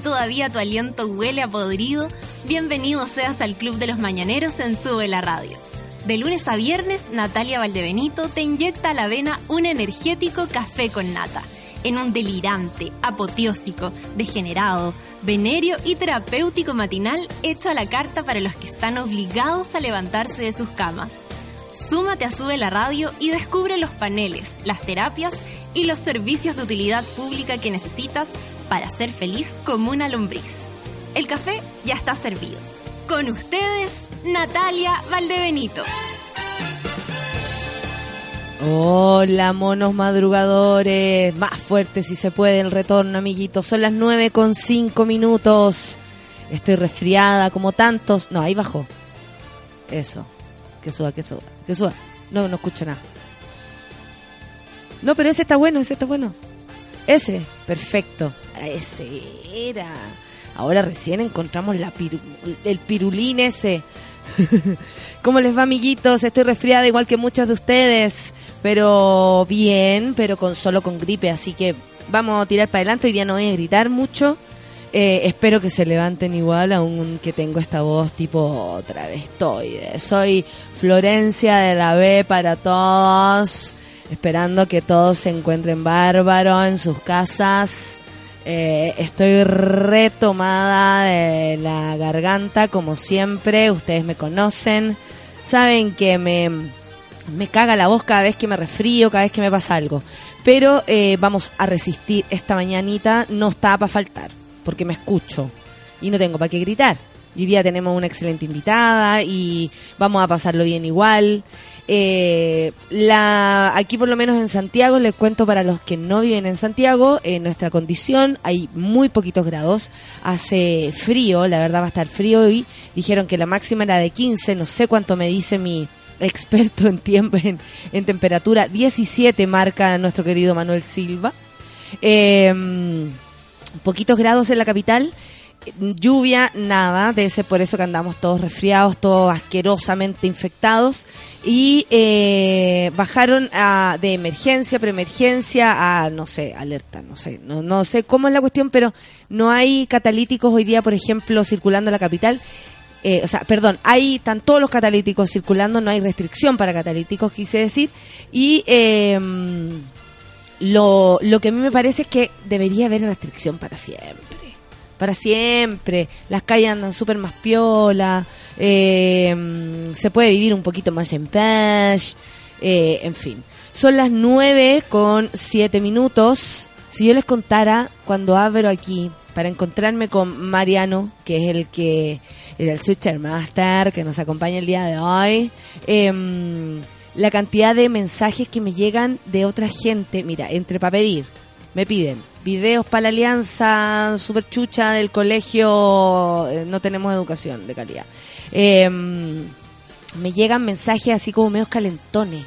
todavía tu aliento huele a podrido, bienvenido seas al Club de los Mañaneros en Sube la Radio. De lunes a viernes, Natalia Valdebenito te inyecta a la vena un energético café con nata, en un delirante, apoteósico, degenerado, venerio y terapéutico matinal hecho a la carta para los que están obligados a levantarse de sus camas. Súmate a Sube la Radio y descubre los paneles, las terapias y los servicios de utilidad pública que necesitas para ser feliz como una lombriz. El café ya está servido. Con ustedes, Natalia Valdebenito. Hola, monos madrugadores. Más fuerte si se puede el retorno, amiguitos. Son las 9 con 5 minutos. Estoy resfriada como tantos. No, ahí bajó. Eso. Que suba, que suba, que suba. No, no escucho nada. No, pero ese está bueno, ese está bueno. Ese, perfecto. Ese era. Ahora recién encontramos la el pirulín ese. ¿Cómo les va, amiguitos? Estoy resfriada igual que muchos de ustedes, pero bien, pero con solo con gripe, así que vamos a tirar para adelante. Hoy día no voy a gritar mucho. Eh, espero que se levanten igual, aunque tengo esta voz tipo otra estoy. Soy Florencia de la B para todos esperando que todos se encuentren bárbaros en sus casas. Eh, estoy retomada de la garganta, como siempre. Ustedes me conocen. Saben que me, me caga la voz cada vez que me resfrío, cada vez que me pasa algo. Pero eh, vamos a resistir esta mañanita. No está para faltar, porque me escucho y no tengo para qué gritar. Hoy día tenemos una excelente invitada y vamos a pasarlo bien igual. Eh, la, aquí por lo menos en Santiago, les cuento para los que no viven en Santiago, en nuestra condición hay muy poquitos grados, hace frío, la verdad va a estar frío y dijeron que la máxima era de 15, no sé cuánto me dice mi experto en tiempo, en, temperatura, 17 marca nuestro querido Manuel Silva. Eh, poquitos grados en la capital lluvia, nada, de ese por eso que andamos todos resfriados, todos asquerosamente infectados. Y eh, bajaron de emergencia, preemergencia a, no sé, alerta, no sé, no, no sé cómo es la cuestión, pero no hay catalíticos hoy día, por ejemplo, circulando en la capital. Eh, o sea, perdón, hay, están todos los catalíticos circulando, no hay restricción para catalíticos, quise decir, y em, lo, lo que a mí me parece es que debería haber restricción para siempre para siempre, las calles andan súper más piola, eh, se puede vivir un poquito más en paz, eh, en fin. Son las 9 con 7 minutos. Si yo les contara cuando abro aquí para encontrarme con Mariano, que es el que era el Switcher Master que nos acompaña el día de hoy, em, la cantidad de mensajes que me llegan de otra gente, mira, entre para pedir, me piden videos para la alianza super chucha del colegio, eh, no tenemos educación de calidad. Em, me llegan mensajes así como medio calentones.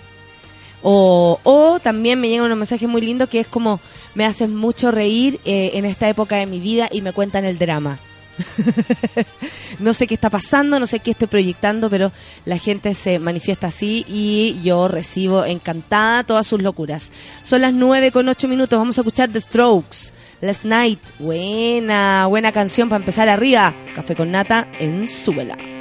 O, o también me llegan unos mensajes muy lindos que es como me hacen mucho reír eh, en esta época de mi vida y me cuentan el drama. no sé qué está pasando, no sé qué estoy proyectando, pero la gente se manifiesta así y yo recibo encantada todas sus locuras. Son las 9 con 8 minutos, vamos a escuchar The Strokes, Last Night. Buena, buena canción para empezar arriba. Café con nata en Súbela.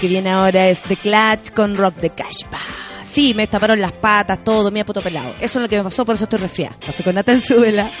Que viene ahora es The Clutch con Rock the Cash. Sí, me taparon las patas, todo, me ha puto pelado. Eso es lo que me pasó, por eso estoy resfriada. Café con nata en su vela.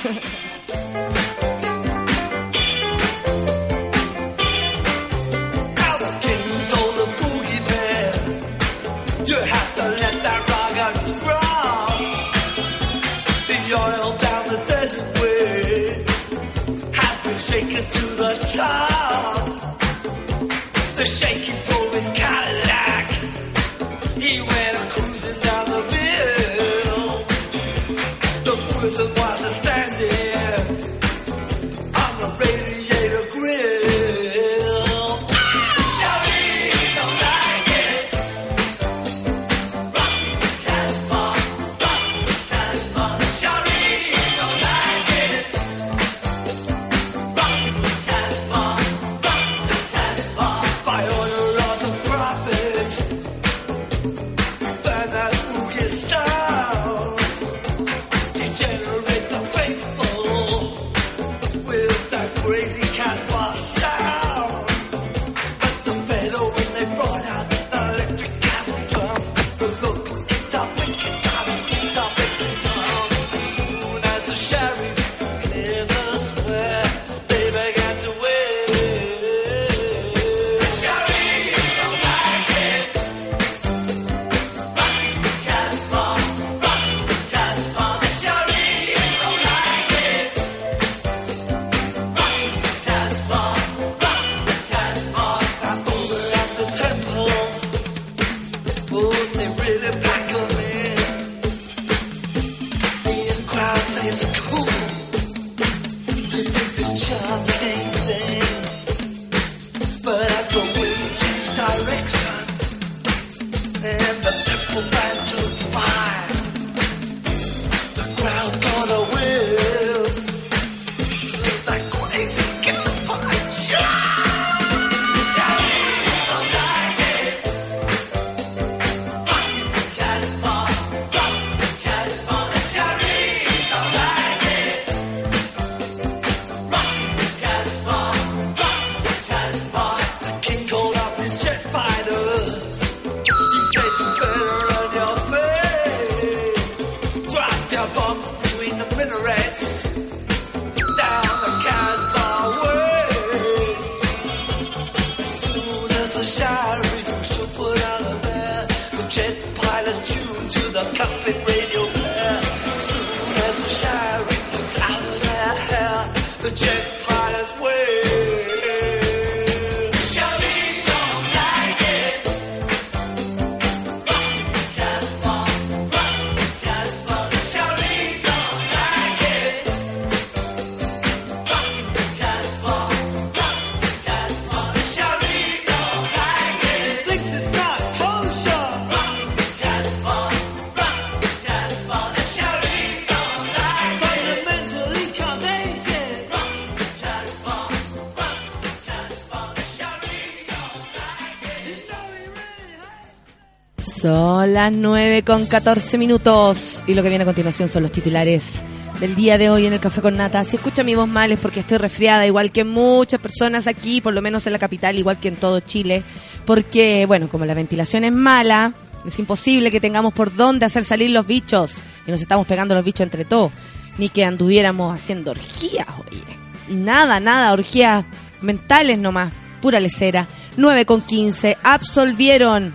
las 9 con 14 minutos y lo que viene a continuación son los titulares del día de hoy en el Café con Nata. Si escucha mi voz mal es porque estoy resfriada, igual que muchas personas aquí, por lo menos en la capital, igual que en todo Chile, porque, bueno, como la ventilación es mala, es imposible que tengamos por dónde hacer salir los bichos y nos estamos pegando los bichos entre todos, ni que anduviéramos haciendo orgías, oye. Nada, nada, orgías mentales nomás, pura lecera. 9 con 15, absolvieron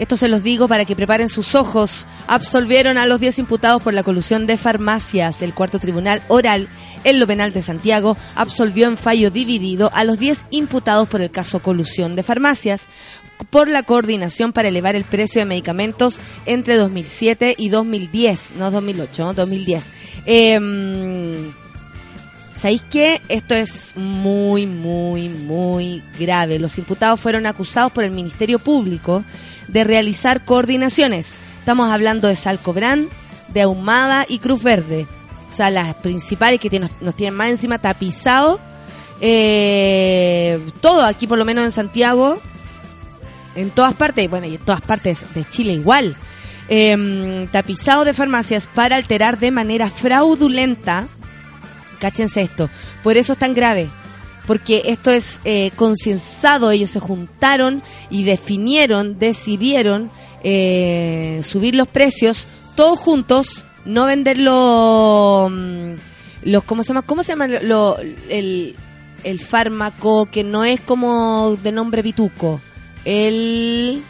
esto se los digo para que preparen sus ojos. Absolvieron a los 10 imputados por la colusión de farmacias. El cuarto tribunal oral en lo penal de Santiago absolvió en fallo dividido a los 10 imputados por el caso colusión de farmacias por la coordinación para elevar el precio de medicamentos entre 2007 y 2010, no 2008, ¿no? 2010. Eh, ¿Sabéis qué? Esto es muy, muy, muy grave. Los imputados fueron acusados por el Ministerio Público de realizar coordinaciones. Estamos hablando de Salcobrán, de Ahumada y Cruz Verde. O sea, las principales que nos, tienen más encima tapizado. Eh, todo aquí, por lo menos en Santiago. En todas partes, bueno, y en todas partes de Chile igual. Eh, tapizado de farmacias para alterar de manera fraudulenta cáchense esto, por eso es tan grave, porque esto es eh, concienzado, ellos se juntaron y definieron, decidieron eh, subir los precios todos juntos, no venderlo mm, los cómo se llama, cómo se llama lo, el, el fármaco que no es como de nombre pituco, el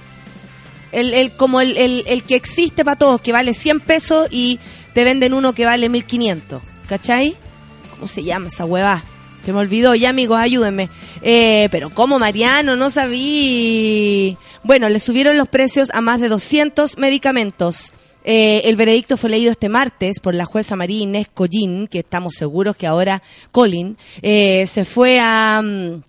el, el como el, el, el que existe para todos, que vale 100 pesos y te venden uno que vale 1500, ¿cachai? ¿Cómo se llama esa hueva? Se me olvidó, ya amigos, ayúdenme. Eh, pero ¿cómo, Mariano? No sabí. Bueno, le subieron los precios a más de 200 medicamentos. Eh, el veredicto fue leído este martes por la jueza María Inés Collín, que estamos seguros que ahora Colin eh, se fue a, mm,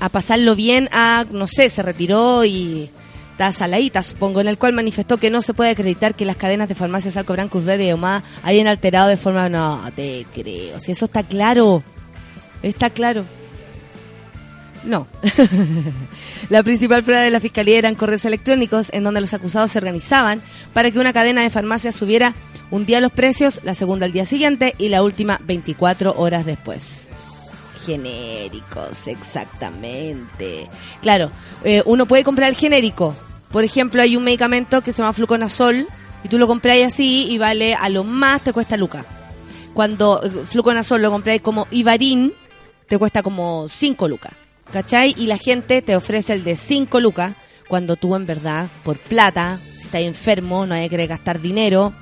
a pasarlo bien, a, no sé, se retiró y está saladita, supongo, en el cual manifestó que no se puede acreditar que las cadenas de farmacias Alco Branco Verde y Omada hayan alterado de forma... No, te creo, si eso está claro, está claro. No. la principal prueba de la fiscalía eran correos electrónicos en donde los acusados se organizaban para que una cadena de farmacias subiera un día los precios, la segunda al día siguiente y la última 24 horas después. Genéricos, exactamente. Claro, eh, uno puede comprar el genérico. Por ejemplo, hay un medicamento que se llama fluconazol y tú lo compráis así y vale a lo más te cuesta lucas. Cuando eh, fluconazol lo compráis como Ibarín, te cuesta como 5 lucas. ¿Cachai? Y la gente te ofrece el de 5 lucas cuando tú en verdad, por plata, si estás enfermo, no hay que gastar dinero,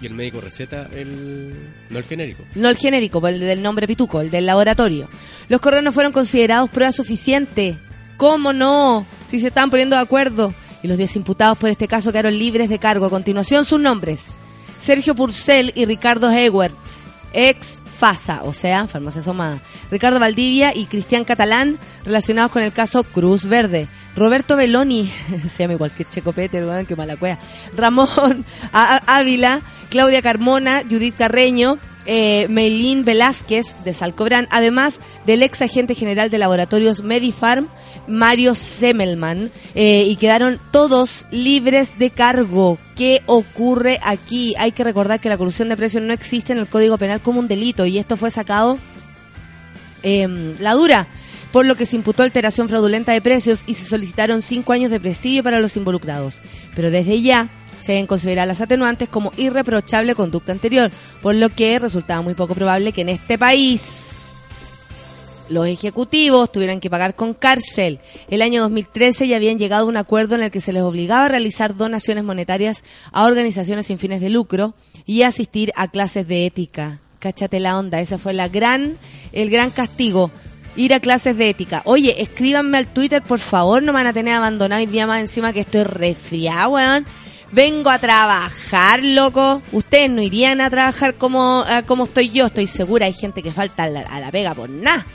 Y el médico receta el. No el genérico. no el genérico, pues el del nombre pituco, el del laboratorio. Los correos no fueron considerados prueba suficiente. ¿Cómo no? Si se estaban poniendo de acuerdo. Y los 10 imputados por este caso quedaron libres de cargo. A continuación, sus nombres. Sergio Purcell y Ricardo Ewerts, ex FASA, o sea, Farmacia Somada. Ricardo Valdivia y Cristian Catalán, relacionados con el caso Cruz Verde. Roberto Beloni, se llama igual que Checopete, que mala cueva. Ramón Ávila, Claudia Carmona, Judith Carreño, eh, Meilín Velázquez de Salcobrán, además del ex agente general de laboratorios Medifarm, Mario Semmelman, eh, y quedaron todos libres de cargo. ¿Qué ocurre aquí? Hay que recordar que la corrupción de precios no existe en el Código Penal como un delito y esto fue sacado eh, la dura, por lo que se imputó alteración fraudulenta de precios y se solicitaron cinco años de presidio para los involucrados. Pero desde ya se deben considerar las atenuantes como irreprochable conducta anterior, por lo que resultaba muy poco probable que en este país los ejecutivos tuvieran que pagar con cárcel. El año 2013 ya habían llegado a un acuerdo en el que se les obligaba a realizar donaciones monetarias a organizaciones sin fines de lucro y asistir a clases de ética. Cáchate la onda, ese fue la gran, el gran castigo. Ir a clases de ética. Oye, escríbanme al Twitter, por favor, no me van a tener abandonado hoy día más encima que estoy resfriado, weón. Vengo a trabajar, loco. Ustedes no irían a trabajar como, eh, como estoy yo, estoy segura. Hay gente que falta a la, a pega por nada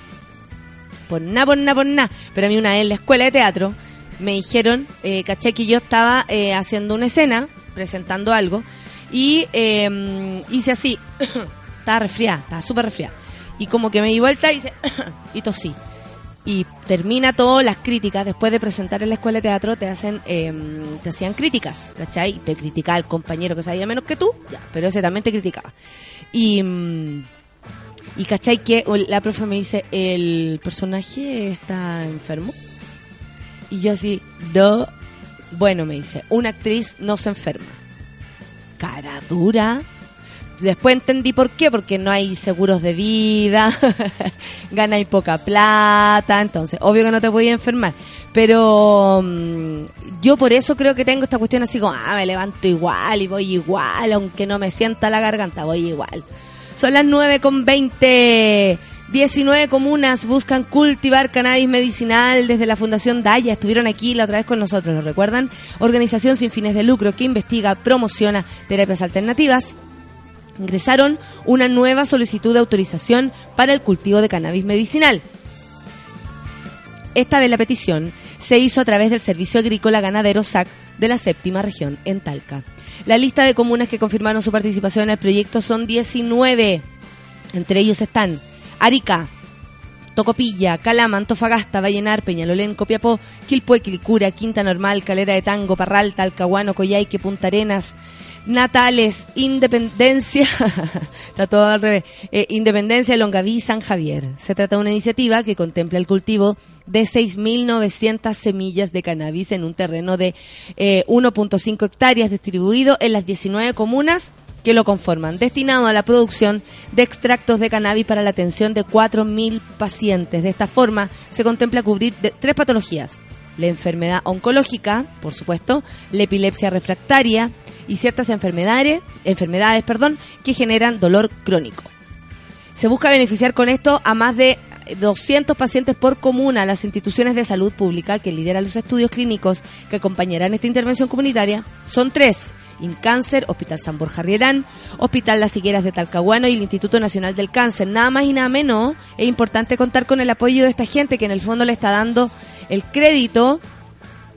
por nada, por nada, por nada. Pero a mí una vez en la escuela de teatro me dijeron, eh, caché que yo estaba eh, haciendo una escena, presentando algo, y eh, hice así, estaba resfriada, estaba súper resfriada. Y como que me di vuelta y hice, y tosí. Y termina todo, las críticas, después de presentar en la escuela de teatro, te hacen, eh, te hacían críticas, ¿cachai? Te criticaba el compañero que sabía menos que tú, pero ese también te criticaba. Y... mm, y cachai que la profe me dice, ¿el personaje está enfermo? Y yo así, no. Bueno, me dice, una actriz no se enferma. Cara dura. Después entendí por qué, porque no hay seguros de vida, ganáis poca plata, entonces, obvio que no te podías enfermar. Pero mm, yo por eso creo que tengo esta cuestión así como, ah, me levanto igual y voy igual, aunque no me sienta la garganta, voy igual. Son las 9 con 20. 19 comunas buscan cultivar cannabis medicinal desde la Fundación Daya. Estuvieron aquí la otra vez con nosotros, ¿lo recuerdan? Organización sin fines de lucro que investiga, promociona terapias alternativas. Ingresaron una nueva solicitud de autorización para el cultivo de cannabis medicinal. Esta vez la petición se hizo a través del Servicio Agrícola Ganadero SAC de la séptima región en Talca. La lista de comunas que confirmaron su participación en el proyecto son 19. Entre ellos están Arica, Tocopilla, Calama, Antofagasta, Vallenar, Peñalolén, Copiapó, Quilpué, Quilicura, Quinta Normal, Calera de Tango, Parral, Talcahuano, Coyhaique, Punta Arenas, Natales, Independencia, está todo al revés, eh, Independencia, Longaví, San Javier. Se trata de una iniciativa que contempla el cultivo de 6.900 semillas de cannabis en un terreno de eh, 1.5 hectáreas distribuido en las 19 comunas que lo conforman, destinado a la producción de extractos de cannabis para la atención de 4.000 pacientes. De esta forma, se contempla cubrir de- tres patologías. La enfermedad oncológica, por supuesto, la epilepsia refractaria y ciertas enfermedades, enfermedades perdón, que generan dolor crónico. Se busca beneficiar con esto a más de 200 pacientes por comuna. Las instituciones de salud pública que lideran los estudios clínicos que acompañarán esta intervención comunitaria son tres. Incáncer, Hospital San Borja Rielán, Hospital Las Higueras de Talcahuano y el Instituto Nacional del Cáncer. Nada más y nada menos, es importante contar con el apoyo de esta gente que en el fondo le está dando el crédito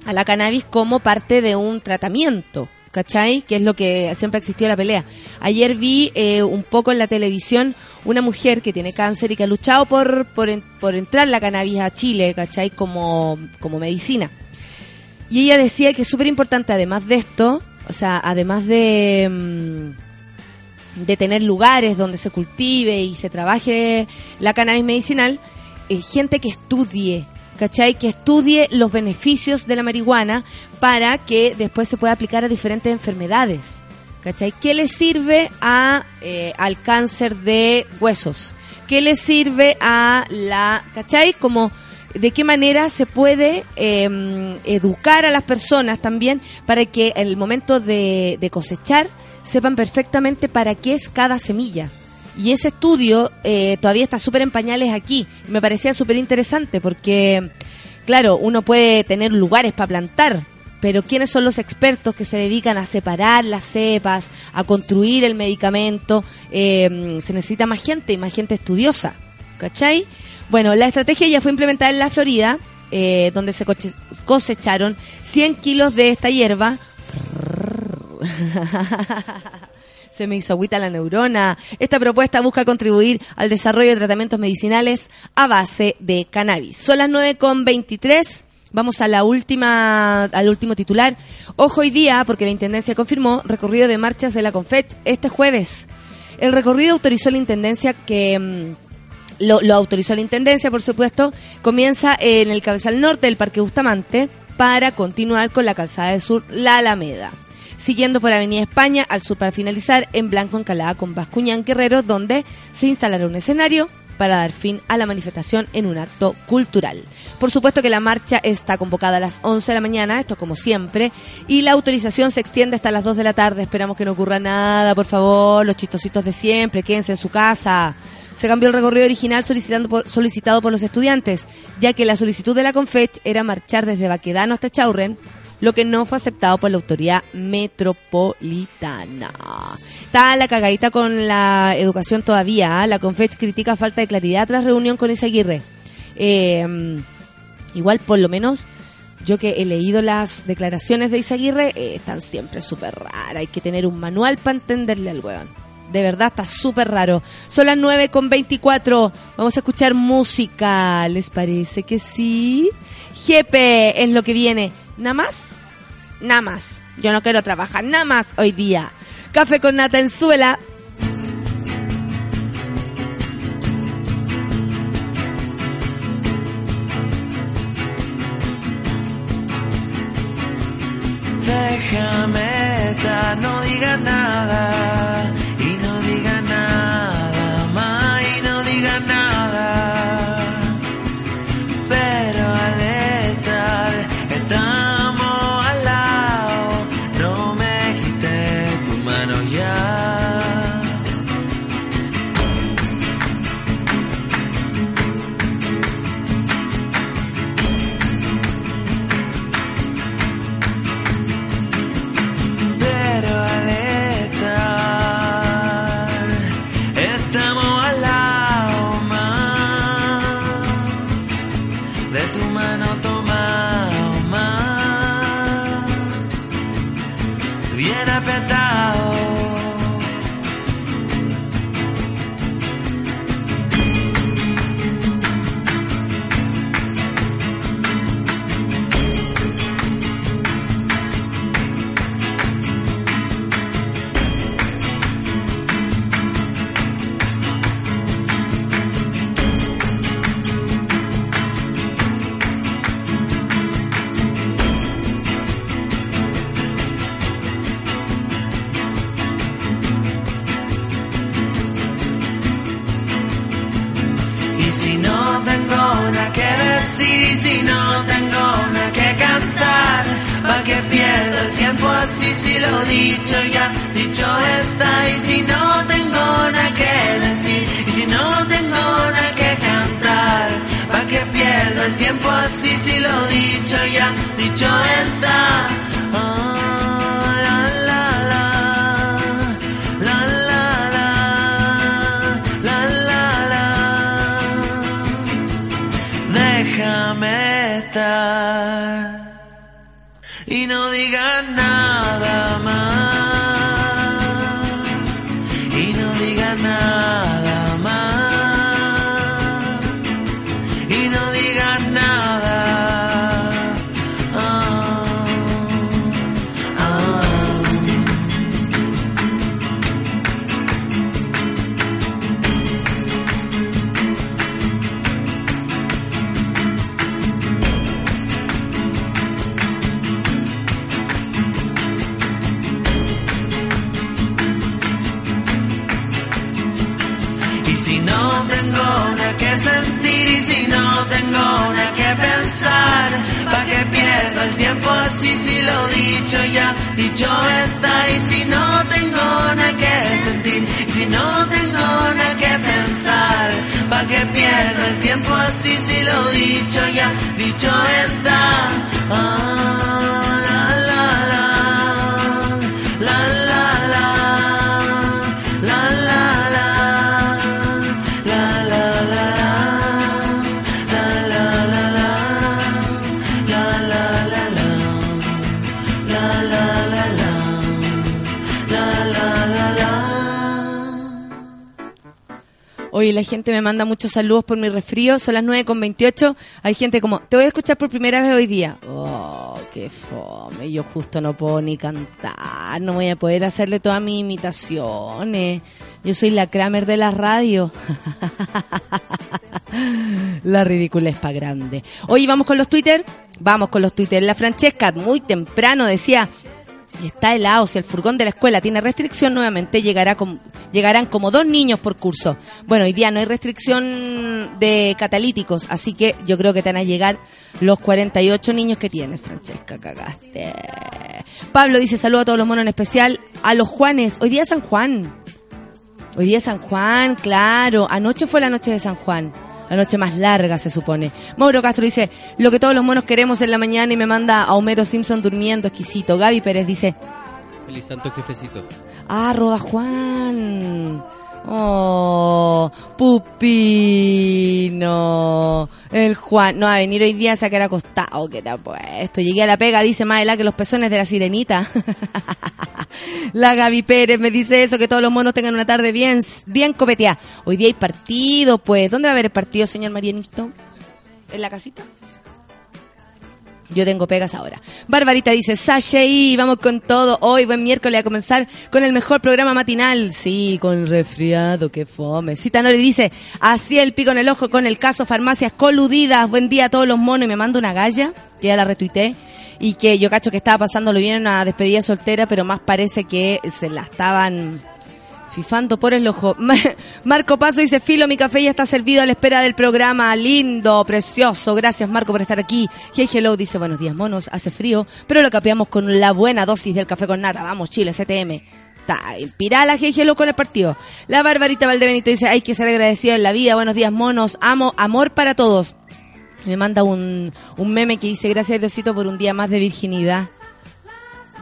a la cannabis como parte de un tratamiento, ¿cachai? Que es lo que siempre existió la pelea. Ayer vi eh, un poco en la televisión una mujer que tiene cáncer y que ha luchado por, por, en- por entrar la cannabis a Chile, ¿cachai? Como, como medicina. Y ella decía que es súper importante, además de esto, o sea, además de, mm, de tener lugares donde se cultive y se trabaje la cannabis medicinal, eh, gente que estudie, ¿cachai? Que estudie los beneficios de la marihuana para que después se pueda aplicar a diferentes enfermedades, ¿cachai? ¿Qué le sirve a, eh, al cáncer de huesos? ¿Qué le sirve a la, ¿cachai? Como de qué manera se puede eh, educar a las personas también para que en el momento de, de cosechar sepan perfectamente para qué es cada semilla. Y ese estudio eh, todavía está súper en pañales aquí. Me parecía súper interesante porque, claro, uno puede tener lugares para plantar, pero ¿quiénes son los expertos que se dedican a separar las cepas, a construir el medicamento? Eh, se necesita más gente y más gente estudiosa, ¿cachai? Bueno, la estrategia ya fue implementada en la Florida, eh, donde se cosecharon 100 kilos de esta hierba. Se me hizo agüita la neurona. Esta propuesta busca contribuir al desarrollo de tratamientos medicinales a base de cannabis. Son las 9.23. Vamos a la última, al último titular. Ojo hoy día, porque la Intendencia confirmó recorrido de marchas de la Confet este jueves. El recorrido autorizó la Intendencia que... mm, lo, lo autorizó la Intendencia, por supuesto, comienza en el cabezal norte del Parque Bustamante para continuar con la calzada del sur, la Alameda. Siguiendo por Avenida España al sur para finalizar en Blanco Encalada con Bascuñán Guerrero, donde se instalará un escenario para dar fin a la manifestación en un acto cultural. Por supuesto que la marcha está convocada a las 11 de la mañana, esto como siempre, y la autorización se extiende hasta las 2 de la tarde. Esperamos que no ocurra nada, por favor, los chistositos de siempre, quédense en su casa. Se cambió el recorrido original solicitado por los estudiantes, ya que la solicitud de la Confech era marchar desde Baquedano hasta Chaurren, lo que no fue aceptado por la autoridad metropolitana. Está la cagadita con la educación todavía. ¿ah? La Confech critica falta de claridad tras reunión con Isaguirre. Eh, igual, por lo menos, yo que he leído las declaraciones de Isaguirre, eh, están siempre súper raras. Hay que tener un manual para entenderle al weón. De verdad está súper raro. Son las 9 con 24. Vamos a escuchar música. ¿Les parece que sí? Jepe es lo que viene. ¿Nada más? Nada más. Yo no quiero trabajar nada más hoy día. Café con nata en suela. Déjame estar, no diga nada lo dicho ya, dicho está. Y si no tengo nada que decir, y si no tengo nada que cantar, ¿pa' que pierdo el tiempo así? Si lo dicho ya, dicho está. Ah, la, y no digas nada más dicho ya, dicho está? Y si no tengo nada que sentir y si no tengo nada que pensar, ¿pa' que pierdo el tiempo así si lo dicho ya, dicho está? Ah, la gente me manda muchos saludos por mi resfrío. Son las 9 con 28. Hay gente como, te voy a escuchar por primera vez hoy día. Oh, qué fome. Yo justo no puedo ni cantar. No voy a poder hacerle todas mis imitaciones. Yo soy la Kramer de la radio. la ridícula es pa' grande. Oye, vamos con los Twitter. Vamos con los Twitter. La Francesca, muy temprano, decía, Está helado, si el furgón de la escuela tiene restricción, nuevamente llegará com- llegarán como dos niños por curso. Bueno, hoy día no hay restricción de catalíticos, así que yo creo que te van a llegar los 48 niños que tienes, Francesca, cagaste. Pablo dice, saludo a todos los monos en especial, a los Juanes, hoy día San Juan. Hoy día San Juan, claro, anoche fue la noche de San Juan. La noche más larga, se supone. Mauro Castro dice, lo que todos los monos queremos en la mañana y me manda a Homero Simpson durmiendo, exquisito. Gaby Pérez dice, Feliz santo jefecito. Ah, arroba Juan. Oh, Pupino. El Juan. No, a venir hoy día a sacar acostado, que te ha puesto. Llegué a la pega, dice Maela, que los pezones de la sirenita. la Gaby Pérez me dice eso, que todos los monos tengan una tarde bien, bien copeteada. Hoy día hay partido, pues. ¿Dónde va a haber el partido, señor Marianito? ¿En la casita? Yo tengo pegas ahora. Barbarita dice, Sashay, vamos con todo. Hoy, buen miércoles, a comenzar con el mejor programa matinal. Sí, con resfriado, qué fome. Cita Nori dice, así el pico en el ojo con el caso farmacias coludidas. Buen día a todos los monos. Y me manda una galla, que ya la retuiteé. Y que yo cacho que estaba pasándolo bien en una despedida soltera, pero más parece que se la estaban Fifando por el ojo. Marco Paso dice, Filo, mi café ya está servido a la espera del programa. Lindo, precioso. Gracias, Marco, por estar aquí. Hey Hello dice, buenos días, monos. Hace frío, pero lo capeamos con la buena dosis del café con nata. Vamos, Chile, CTM. Está inspirada la Hey Hello con el partido. La Barbarita Valdebenito dice, hay que ser agradecido en la vida. Buenos días, monos. Amo, amor para todos. Me manda un, un meme que dice, gracias Diosito por un día más de virginidad.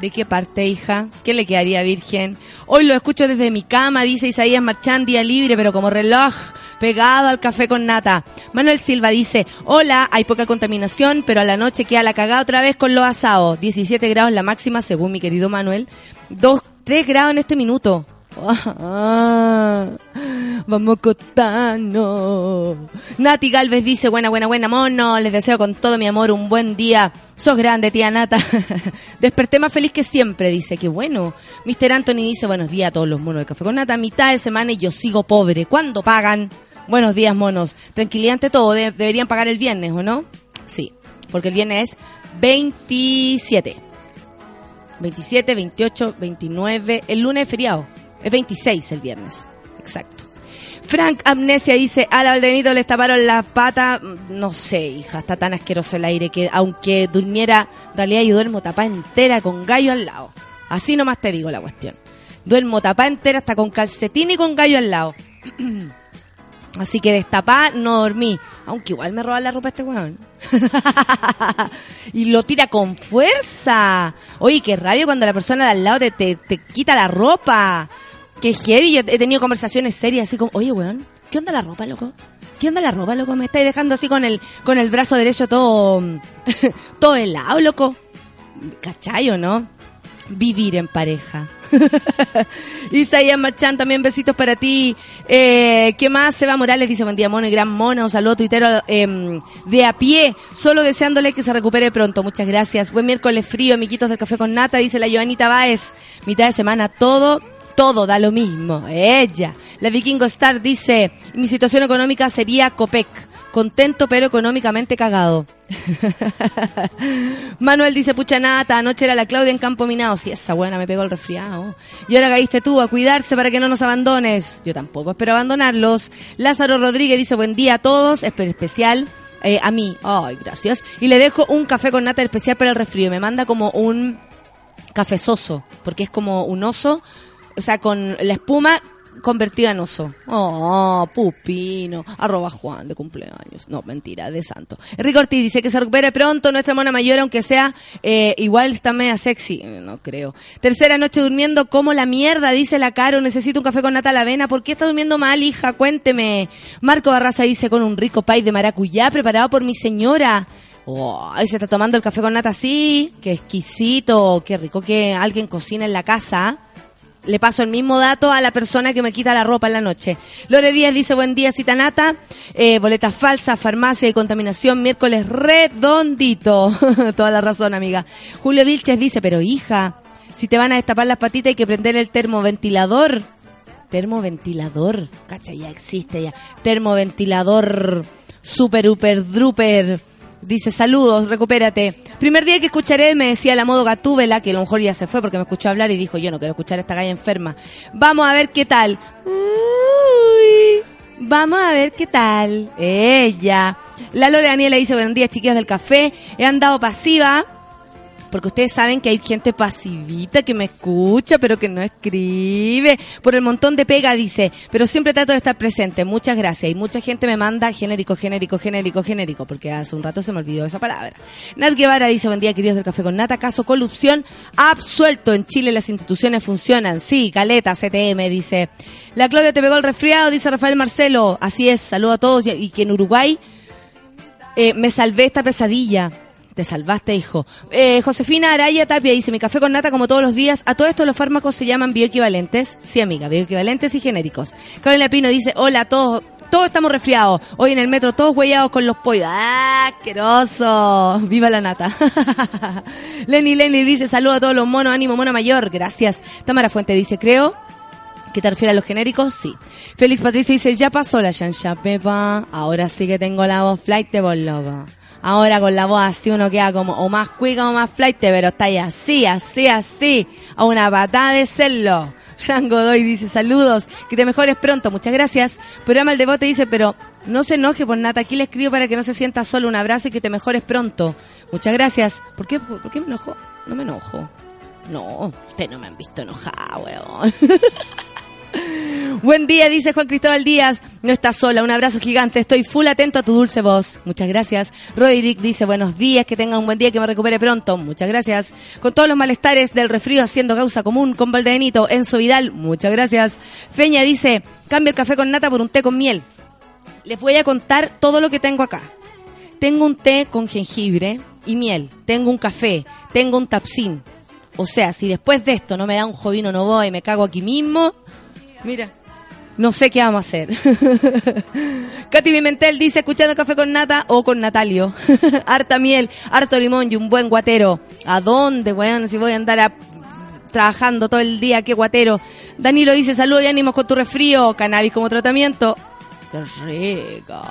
¿De qué parte, hija? ¿Qué le quedaría virgen? Hoy lo escucho desde mi cama, dice Isaías Marchán, día libre, pero como reloj, pegado al café con nata. Manuel Silva dice, hola, hay poca contaminación, pero a la noche queda la cagada otra vez con los asados. 17 grados la máxima, según mi querido Manuel. 2, 3 grados en este minuto. Vamos Cotano. Nati Galvez dice, buena, buena, buena, mono. Les deseo con todo mi amor un buen día. Sos grande, tía Nata. Desperté más feliz que siempre, dice. Qué bueno. Mr. Anthony dice, buenos días a todos los monos del Café con Nata. Mitad de semana y yo sigo pobre. ¿Cuándo pagan? Buenos días, monos. Tranquilidad ante todo. De- deberían pagar el viernes, ¿o no? Sí. Porque el viernes es 27. 27, 28, 29. El lunes es feriado. Es 26 el viernes. Exacto. Frank Amnesia dice, a la Valdenito le taparon la pata. No sé, hija, está tan asqueroso el aire que aunque durmiera, en realidad yo duermo tapada entera con gallo al lado. Así nomás te digo la cuestión. Duermo tapá entera hasta con calcetín y con gallo al lado. Así que destapá no dormí. Aunque igual me roba la ropa este weón. y lo tira con fuerza. Oye, qué rabia cuando la persona de al lado te, te quita la ropa. Qué heavy. Yo he tenido conversaciones serias así como, oye, weón, ¿qué onda la ropa, loco? ¿Qué onda la ropa, loco? Me estáis dejando así con el, con el brazo derecho todo, todo helado, loco. ¿Cachayo, no? Vivir en pareja. Isaías Marchán, también besitos para ti. Eh, ¿Qué más? Seba Morales dice, buen día, mono y gran mono. Un saludo tuitero eh, de a pie. Solo deseándole que se recupere pronto. Muchas gracias. Buen miércoles frío, amiguitos del Café con Nata, dice la Joanita Baez. Mitad de semana, todo todo da lo mismo. Ella. La Vikingo Star dice, mi situación económica sería Copec. Contento pero económicamente cagado. Manuel dice, pucha nata, anoche era la Claudia en Campo Minado. Sí, esa buena me pegó el resfriado. Y ahora caíste tú a cuidarse para que no nos abandones. Yo tampoco espero abandonarlos. Lázaro Rodríguez dice, buen día a todos, espero especial. eh, a mí, ay, gracias. Y le dejo un café con nata especial para el resfrío. Me manda como un cafezoso, porque es como un oso, o sea, con la espuma convertida en oso. Oh, pupino, arroba Juan de cumpleaños. No, mentira, de santo. Enrique Ortiz dice que se recupere pronto nuestra mona mayor, aunque sea eh, igual está media sexy. Eh, No creo. Tercera noche durmiendo como la mierda, dice la Caro. Necesito un café con nata a la avena. ¿Por qué está durmiendo mal, hija? Cuénteme. Marco Barraza dice con un rico pay de maracuyá preparado por mi señora. Oh, se está tomando el café con nata así. Qué exquisito. Qué rico que alguien cocina en la casa. Le paso el mismo dato a la persona que me quita la ropa en la noche. Lore Díaz dice, buen día, Citanata. Eh, boletas falsas, farmacia y contaminación, miércoles redondito. Toda la razón, amiga. Julio Vilches dice, pero hija, si te van a destapar las patitas hay que prender el termoventilador. Termoventilador. Cacha, ya existe ya. Termoventilador. Super, super, druper. Dice, saludos, recupérate. Primer día que escucharé, me decía la modo Gatúbela, que a lo mejor ya se fue porque me escuchó hablar y dijo, yo no quiero escuchar a esta galla enferma. Vamos a ver qué tal. Uy, vamos a ver qué tal. Ella. La Lore Daniela dice, buenos días, chiquillos del café. He andado pasiva. Porque ustedes saben que hay gente pasivita que me escucha, pero que no escribe. Por el montón de pega, dice. Pero siempre trato de estar presente. Muchas gracias. Y mucha gente me manda genérico, genérico, genérico, genérico. Porque hace un rato se me olvidó esa palabra. Nat Guevara dice, buen día, queridos del Café con Nata. Caso corrupción absuelto. En Chile las instituciones funcionan. Sí, caleta, CTM, dice. La Claudia te pegó el resfriado, dice Rafael Marcelo. Así es, saludo a todos. Y que en Uruguay eh, me salvé esta pesadilla. Te salvaste, hijo. Eh, Josefina Araya Tapia dice, mi café con nata como todos los días. A todo esto los fármacos se llaman bioequivalentes. Sí, amiga, bioequivalentes y genéricos. Carolina Pino dice, hola a todos. Todos estamos resfriados. Hoy en el metro, todos huellados con los pollos. ¡Ah, asqueroso! ¡Viva la nata! Lenny Lenny dice, saludo a todos los monos, ánimo, mono mayor. Gracias. Tamara Fuente dice, creo ¿Qué te refieres a los genéricos? Sí. Félix Patricio dice, ya pasó la chancha pepa, ahora sí que tengo la voz flight de loco. Ahora con la voz así uno queda como o más cuica o más flight, pero está ahí así, así, así, a una patada de serlo. Fran Godoy dice, saludos, que te mejores pronto, muchas gracias. Programa el devote dice, pero no se enoje por nata, aquí le escribo para que no se sienta solo, un abrazo y que te mejores pronto. Muchas gracias. ¿Por qué, por qué me enojo? No me enojo. No, ustedes no me han visto enojada, weón. Buen día, dice Juan Cristóbal Díaz. No estás sola, un abrazo gigante. Estoy full atento a tu dulce voz. Muchas gracias. Roderick dice buenos días, que tenga un buen día, que me recupere pronto. Muchas gracias. Con todos los malestares del resfrío haciendo causa común con Valdebenito, Enzo Vidal. Muchas gracias. Feña dice, cambia el café con nata por un té con miel. Les voy a contar todo lo que tengo acá. Tengo un té con jengibre y miel. Tengo un café. Tengo un tapsín. O sea, si después de esto no me da un jovino no voy y me cago aquí mismo, mira, no sé qué vamos a hacer. Katy Pimentel dice, escuchando café con nata o con Natalio. harta miel, harto limón y un buen guatero. ¿A dónde, weón? Si voy a andar a- trabajando todo el día, qué guatero. Danilo dice, saludos y ánimos con tu resfrío. Cannabis como tratamiento. Qué rico.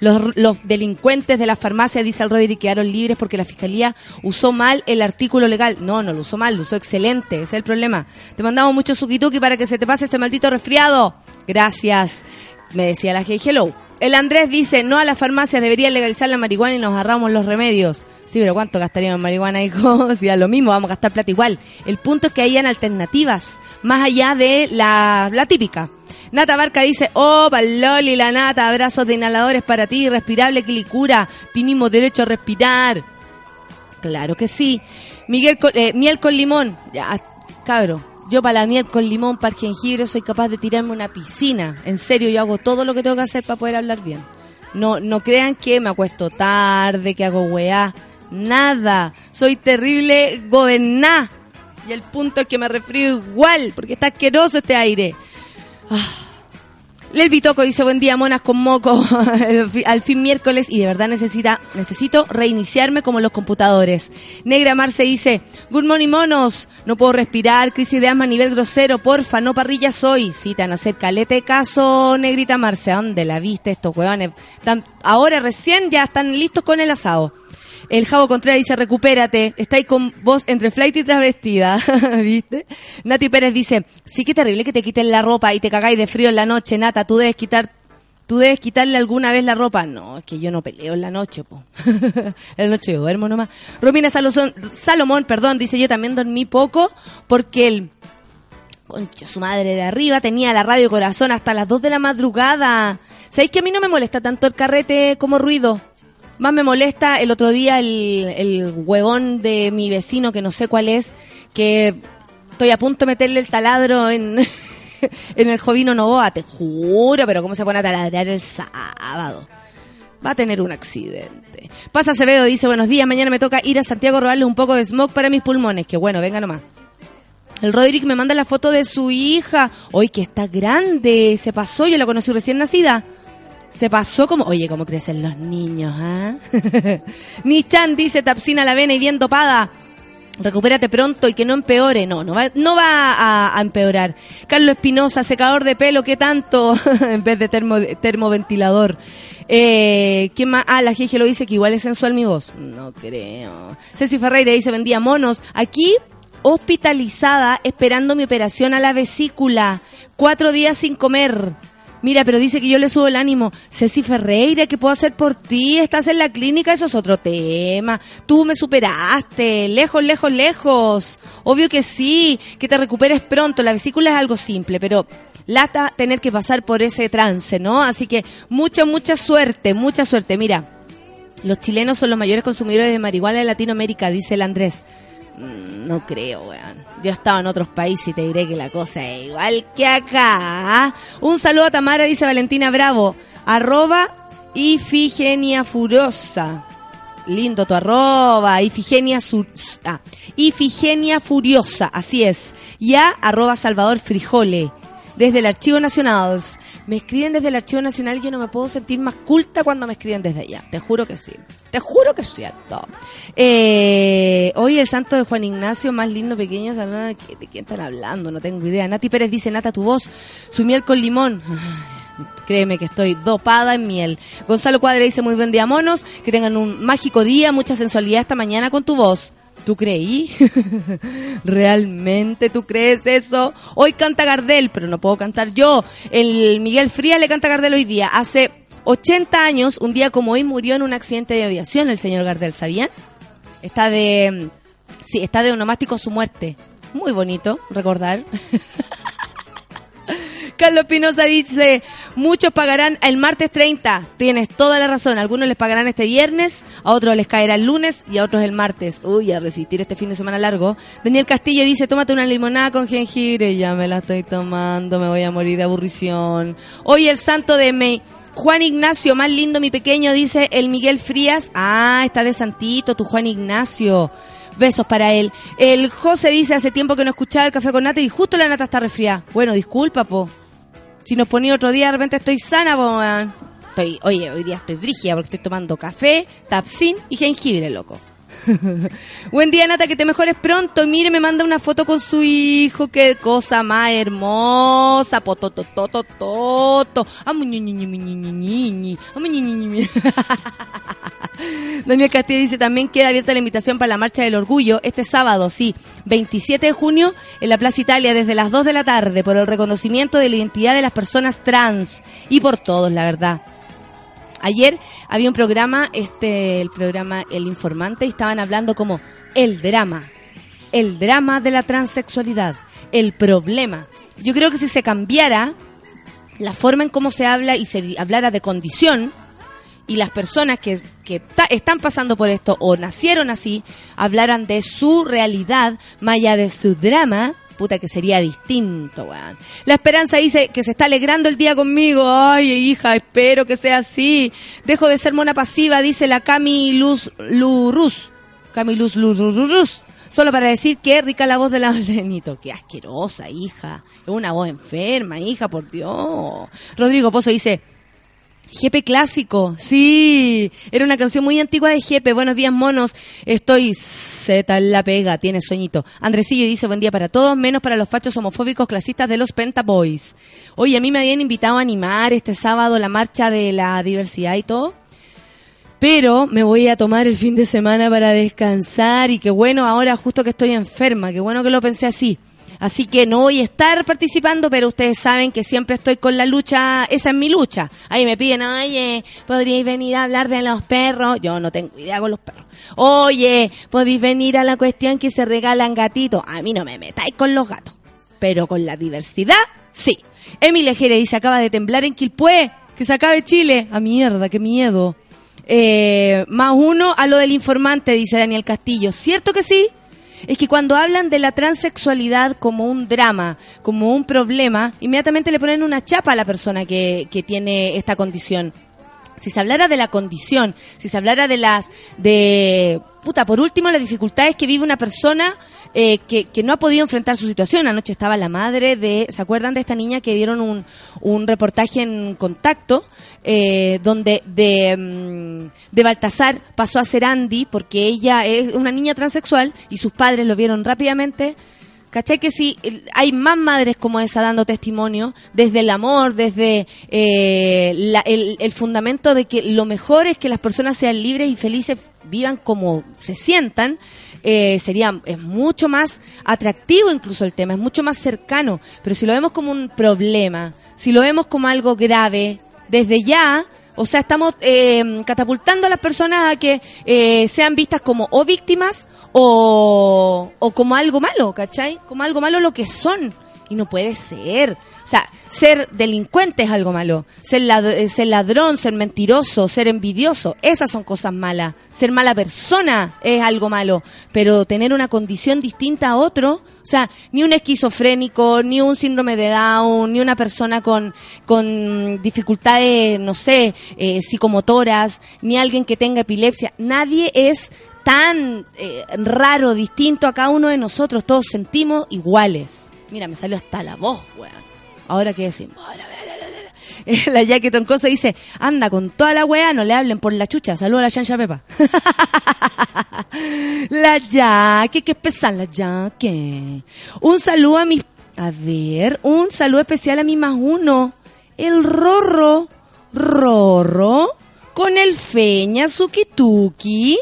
Los, los delincuentes de la farmacia, dice el Rodri, quedaron libres porque la fiscalía usó mal el artículo legal. No, no lo usó mal, lo usó excelente. Ese es el problema. Te mandamos mucho suquituki para que se te pase este maldito resfriado. Gracias. Me decía la Hey Hello. El Andrés dice, no a las farmacias deberían legalizar la marihuana y nos ahorramos los remedios. Sí, pero ¿cuánto gastaríamos en marihuana, hijo? Si da lo mismo, vamos a gastar plata igual. El punto es que hayan alternativas, más allá de la típica. Nata Barca dice, oh, Loli, la nata, abrazos de inhaladores para ti, respirable quilicura, tenemos derecho a respirar. Claro que sí. Miguel, eh, miel con limón, ya, cabro. Yo para la miel con limón, para el jengibre, soy capaz de tirarme una piscina. En serio, yo hago todo lo que tengo que hacer para poder hablar bien. No, no crean que me acuesto tarde, que hago weá. Nada. Soy terrible goberná. Y el punto es que me refrío igual, porque está asqueroso este aire. El Bitoco dice, buen día, monas con moco, al fin miércoles y de verdad necesita, necesito reiniciarme como los computadores. Negra Marce dice, good morning monos, no puedo respirar, crisis de asma a nivel grosero, porfa, no parrilla soy. Sí, a hacer calete caso, Negrita Marce, ¿a dónde la viste estos huevones? Tan- ahora recién ya están listos con el asado. El Javo Contreras dice, recupérate, está ahí con vos entre flight y travestida, ¿viste? Nati Pérez dice, sí que terrible que te quiten la ropa y te cagáis de frío en la noche, Nata, tú debes quitar, tú debes quitarle alguna vez la ropa. No, es que yo no peleo en la noche, po. en la noche yo duermo nomás. Romina Salomón, perdón, dice, yo también dormí poco porque el Concha, su madre de arriba tenía la radio corazón hasta las 2 de la madrugada. ¿Sabéis que a mí no me molesta tanto el carrete como ruido? Más me molesta el otro día el, el huevón de mi vecino, que no sé cuál es, que estoy a punto de meterle el taladro en, en el Jovino Novoa, te juro, pero cómo se pone a taladrar el sábado. Va a tener un accidente. Pasa Acevedo, dice, buenos días, mañana me toca ir a Santiago a robarle un poco de smog para mis pulmones. Que bueno, venga nomás. El Roderick me manda la foto de su hija. Hoy que está grande. Se pasó, yo la conocí recién nacida. Se pasó como, oye, cómo crecen los niños, ¿ah? Nichan dice, tapsina la vena y bien dopada. Recupérate pronto y que no empeore. No, no va, no va a, empeorar. Carlos Espinosa, secador de pelo, ¿qué tanto? en vez de termo, termoventilador. Eh, ¿Quién más? Ah, la Gigi lo dice que igual es sensual mi voz. No creo. Ceci Ferreira dice, vendía monos. Aquí, hospitalizada, esperando mi operación a la vesícula. Cuatro días sin comer. Mira, pero dice que yo le subo el ánimo. Ceci Ferreira, ¿qué puedo hacer por ti? Estás en la clínica, eso es otro tema. Tú me superaste, lejos, lejos, lejos. Obvio que sí, que te recuperes pronto. La vesícula es algo simple, pero lata tener que pasar por ese trance, ¿no? Así que mucha, mucha suerte, mucha suerte. Mira, los chilenos son los mayores consumidores de marihuana en Latinoamérica, dice el Andrés. Mm, No creo, weón. Yo he estado en otros países y te diré que la cosa es igual que acá. Un saludo a Tamara, dice Valentina Bravo. Arroba Ifigenia Furiosa. Lindo tu arroba. Ifigenia, Sur- ah, Ifigenia Furiosa, así es. Y a arroba Salvador Frijole. Desde el Archivo Nacional. Me escriben desde el Archivo Nacional y yo no me puedo sentir más culta cuando me escriben desde allá. Te juro que sí. Te juro que es cierto. Eh, hoy el santo de Juan Ignacio, más lindo, pequeño. ¿De quién están hablando? No tengo idea. Nati Pérez dice, Nata, tu voz. Su miel con limón. Créeme que estoy dopada en miel. Gonzalo Cuadra dice, muy buen día, monos. Que tengan un mágico día, mucha sensualidad esta mañana con tu voz. ¿Tú creí? ¿Realmente tú crees eso? Hoy canta Gardel, pero no puedo cantar yo. El Miguel Fría le canta Gardel hoy día. Hace 80 años, un día como hoy, murió en un accidente de aviación el señor Gardel, ¿sabían? Está de... Sí, está de onomástico su muerte. Muy bonito recordar. Carlos Pinoza dice, muchos pagarán el martes 30. Tienes toda la razón. Algunos les pagarán este viernes, a otros les caerá el lunes y a otros el martes. Uy, a resistir este fin de semana largo. Daniel Castillo dice, tómate una limonada con jengibre. Ya me la estoy tomando, me voy a morir de aburrición. Hoy el santo de May. Juan Ignacio, más lindo mi pequeño, dice el Miguel Frías. Ah, está de santito tu Juan Ignacio. Besos para él. El José dice, hace tiempo que no escuchaba el café con nata y justo la nata está resfriada. Bueno, disculpa, po. Si nos ponía otro día, de repente estoy sana, po, oye, hoy día estoy brígida porque estoy tomando café, tapsin y jengibre, loco. Buen día, Nata, que te mejores pronto. Mire, me manda una foto con su hijo. Qué cosa más hermosa. Ñi, ñi, ñi. Daniel Castillo dice también queda abierta la invitación para la Marcha del Orgullo este sábado, sí, 27 de junio en la Plaza Italia desde las 2 de la tarde por el reconocimiento de la identidad de las personas trans y por todos, la verdad. Ayer había un programa, este, el programa El Informante, y estaban hablando como el drama, el drama de la transexualidad, el problema. Yo creo que si se cambiara la forma en cómo se habla y se hablara de condición, y las personas que, que ta- están pasando por esto o nacieron así, hablaran de su realidad, más allá de su drama, puta que sería distinto, weón. La esperanza dice que se está alegrando el día conmigo. Ay, hija, espero que sea así. Dejo de ser mona pasiva, dice la Cami Luz Lurus. Cami Luz. Solo para decir que rica la voz de la Benito. Qué asquerosa, hija. Es una voz enferma, hija, por Dios. Rodrigo Pozo dice, Jepe clásico, sí, era una canción muy antigua de Jepe. Buenos días, monos. Estoy Z la pega, tiene sueñito. Andresillo dice buen día para todos, menos para los fachos homofóbicos clasistas de los Penta Boys. Oye, a mí me habían invitado a animar este sábado la marcha de la diversidad y todo. Pero me voy a tomar el fin de semana para descansar y qué bueno ahora justo que estoy enferma, qué bueno que lo pensé así. Así que no voy a estar participando, pero ustedes saben que siempre estoy con la lucha, esa es mi lucha. Ahí me piden, oye, ¿podríais venir a hablar de los perros? Yo no tengo idea con los perros. Oye, ¿podéis venir a la cuestión que se regalan gatitos? A mí no me metáis con los gatos, pero con la diversidad, sí. Emilia Jere dice, acaba de temblar en Quilpué, que se acabe Chile. A mierda, qué miedo. Eh, más uno a lo del informante, dice Daniel Castillo. ¿Cierto que sí? Es que cuando hablan de la transexualidad como un drama, como un problema, inmediatamente le ponen una chapa a la persona que, que tiene esta condición. Si se hablara de la condición, si se hablara de las, de, puta, por último, las dificultades que vive una persona eh, que, que no ha podido enfrentar su situación. Anoche estaba la madre de, ¿se acuerdan de esta niña que dieron un, un reportaje en contacto, eh, donde de, mm, de Baltasar pasó a ser Andy, porque ella es una niña transexual y sus padres lo vieron rápidamente ¿Cachai? Que si hay más madres como esa dando testimonio, desde el amor, desde eh, la- el, el fundamento de que lo mejor es que las personas sean libres y felices, vivan como se sientan, eh, sería, es mucho más atractivo incluso el tema, es mucho más cercano. Pero si lo vemos como un problema, si lo vemos como algo grave, desde ya, o sea, estamos eh, catapultando a las personas a que eh, sean vistas como o víctimas o, o como algo malo, ¿cachai? Como algo malo lo que son. Y no puede ser. O sea, ser delincuente es algo malo. Ser, lad- eh, ser ladrón, ser mentiroso, ser envidioso, esas son cosas malas. Ser mala persona es algo malo. Pero tener una condición distinta a otro, o sea, ni un esquizofrénico, ni un síndrome de Down, ni una persona con, con dificultades, no sé, eh, psicomotoras, ni alguien que tenga epilepsia. Nadie es tan eh, raro, distinto a cada uno de nosotros. Todos sentimos iguales. Mira, me salió hasta la voz, weón. Ahora qué decimos. La Jackie Troncosa dice, anda con toda la weá, no le hablen por la chucha. Saludos a la chancha Pepa. la Jackie, qué pesar la Jackie. Un saludo a mis... A ver, un saludo especial a mi más uno. El Rorro. Rorro. Con el Feña Sukituki.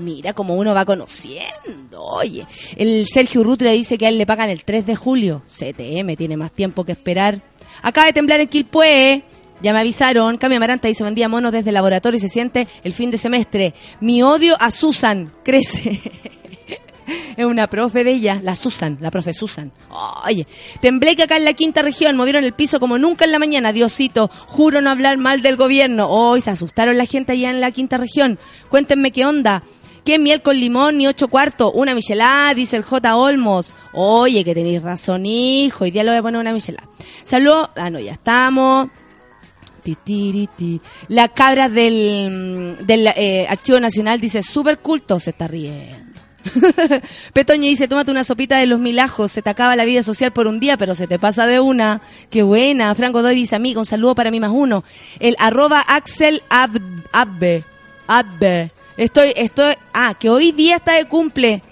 Mira cómo uno va conociendo. Oye, el Sergio Rutre dice que a él le pagan el 3 de julio. CTM tiene más tiempo que esperar. Acaba de temblar el Quilpué. Ya me avisaron. Cami Amaranta dice, buen día, monos, desde el laboratorio y se siente el fin de semestre. Mi odio a Susan crece. Es una profe de ella, la Susan, la profe Susan. Oye, temblé que acá en la quinta región movieron el piso como nunca en la mañana. Diosito, juro no hablar mal del gobierno. Hoy se asustaron la gente allá en la quinta región. Cuéntenme qué onda. ¿Qué miel con limón ni ocho cuartos? Una michelada, dice el J. Olmos. Oye, que tenéis razón, hijo. Hoy día le voy a poner una michelada. Saludos. Ah, no, ya estamos. Ti, ti, ri, ti. La cabra del, del eh, Archivo Nacional dice, super culto, se está riendo. Petoño dice, tómate una sopita de los mil ajos, se te acaba la vida social por un día, pero se te pasa de una. Qué buena. Franco Doy dice, amigo, un saludo para mí más uno. El arroba Axel Ab- Abbe. Abbe. Estoy, estoy, ah, que hoy día está de cumple.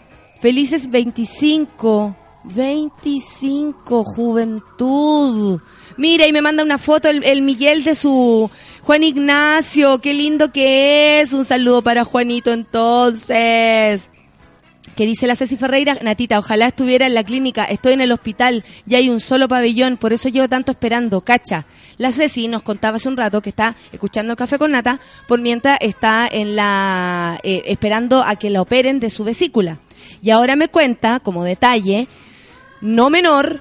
Felices 25. 25, juventud. Mira, y me manda una foto el, el Miguel de su Juan Ignacio. Qué lindo que es. Un saludo para Juanito entonces. Que dice la Ceci Ferreira, Natita, ojalá estuviera en la clínica, estoy en el hospital, ya hay un solo pabellón, por eso llevo tanto esperando, cacha. La Ceci nos contaba hace un rato que está escuchando el café con nata, por mientras está en la eh, esperando a que la operen de su vesícula. Y ahora me cuenta, como detalle, no menor,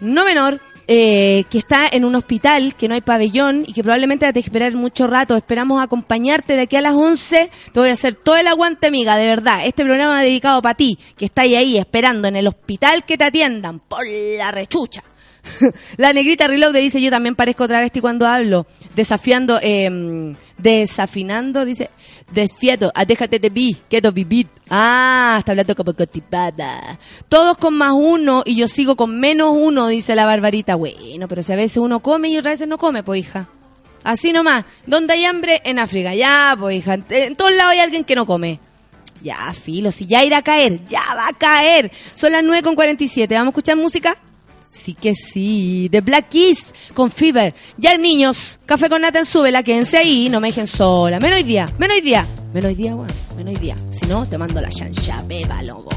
no menor, eh, que está en un hospital, que no hay pabellón y que probablemente que esperar mucho rato. Esperamos acompañarte de aquí a las 11. Te voy a hacer todo el aguante, amiga, de verdad. Este programa dedicado para ti, que está ahí esperando en el hospital que te atiendan por la rechucha. la negrita Reload dice, yo también parezco travesti cuando hablo, desafiando, eh, desafinando, dice, desfieto, ah, déjate de bi, quedo vivir. Ah, está hablando como constipada. Todos con más uno y yo sigo con menos uno, dice la barbarita. Bueno, pero si a veces uno come y otras veces no come, pues hija. Así nomás. ¿Dónde hay hambre? En África. Ya, pues hija. En todos lados hay alguien que no come. Ya, filo, si ya irá a caer, ya va a caer. Son las 9 con 47. ¿Vamos a escuchar música? Sí que sí. The Black Keys con Fever. Ya, niños, café con nata en súbela, quédense ahí, no me dejen sola. Menos hoy día, menos hoy día. Menos hoy día, weón. Menos hoy día. Si no, te mando la chancha, beba, lobo.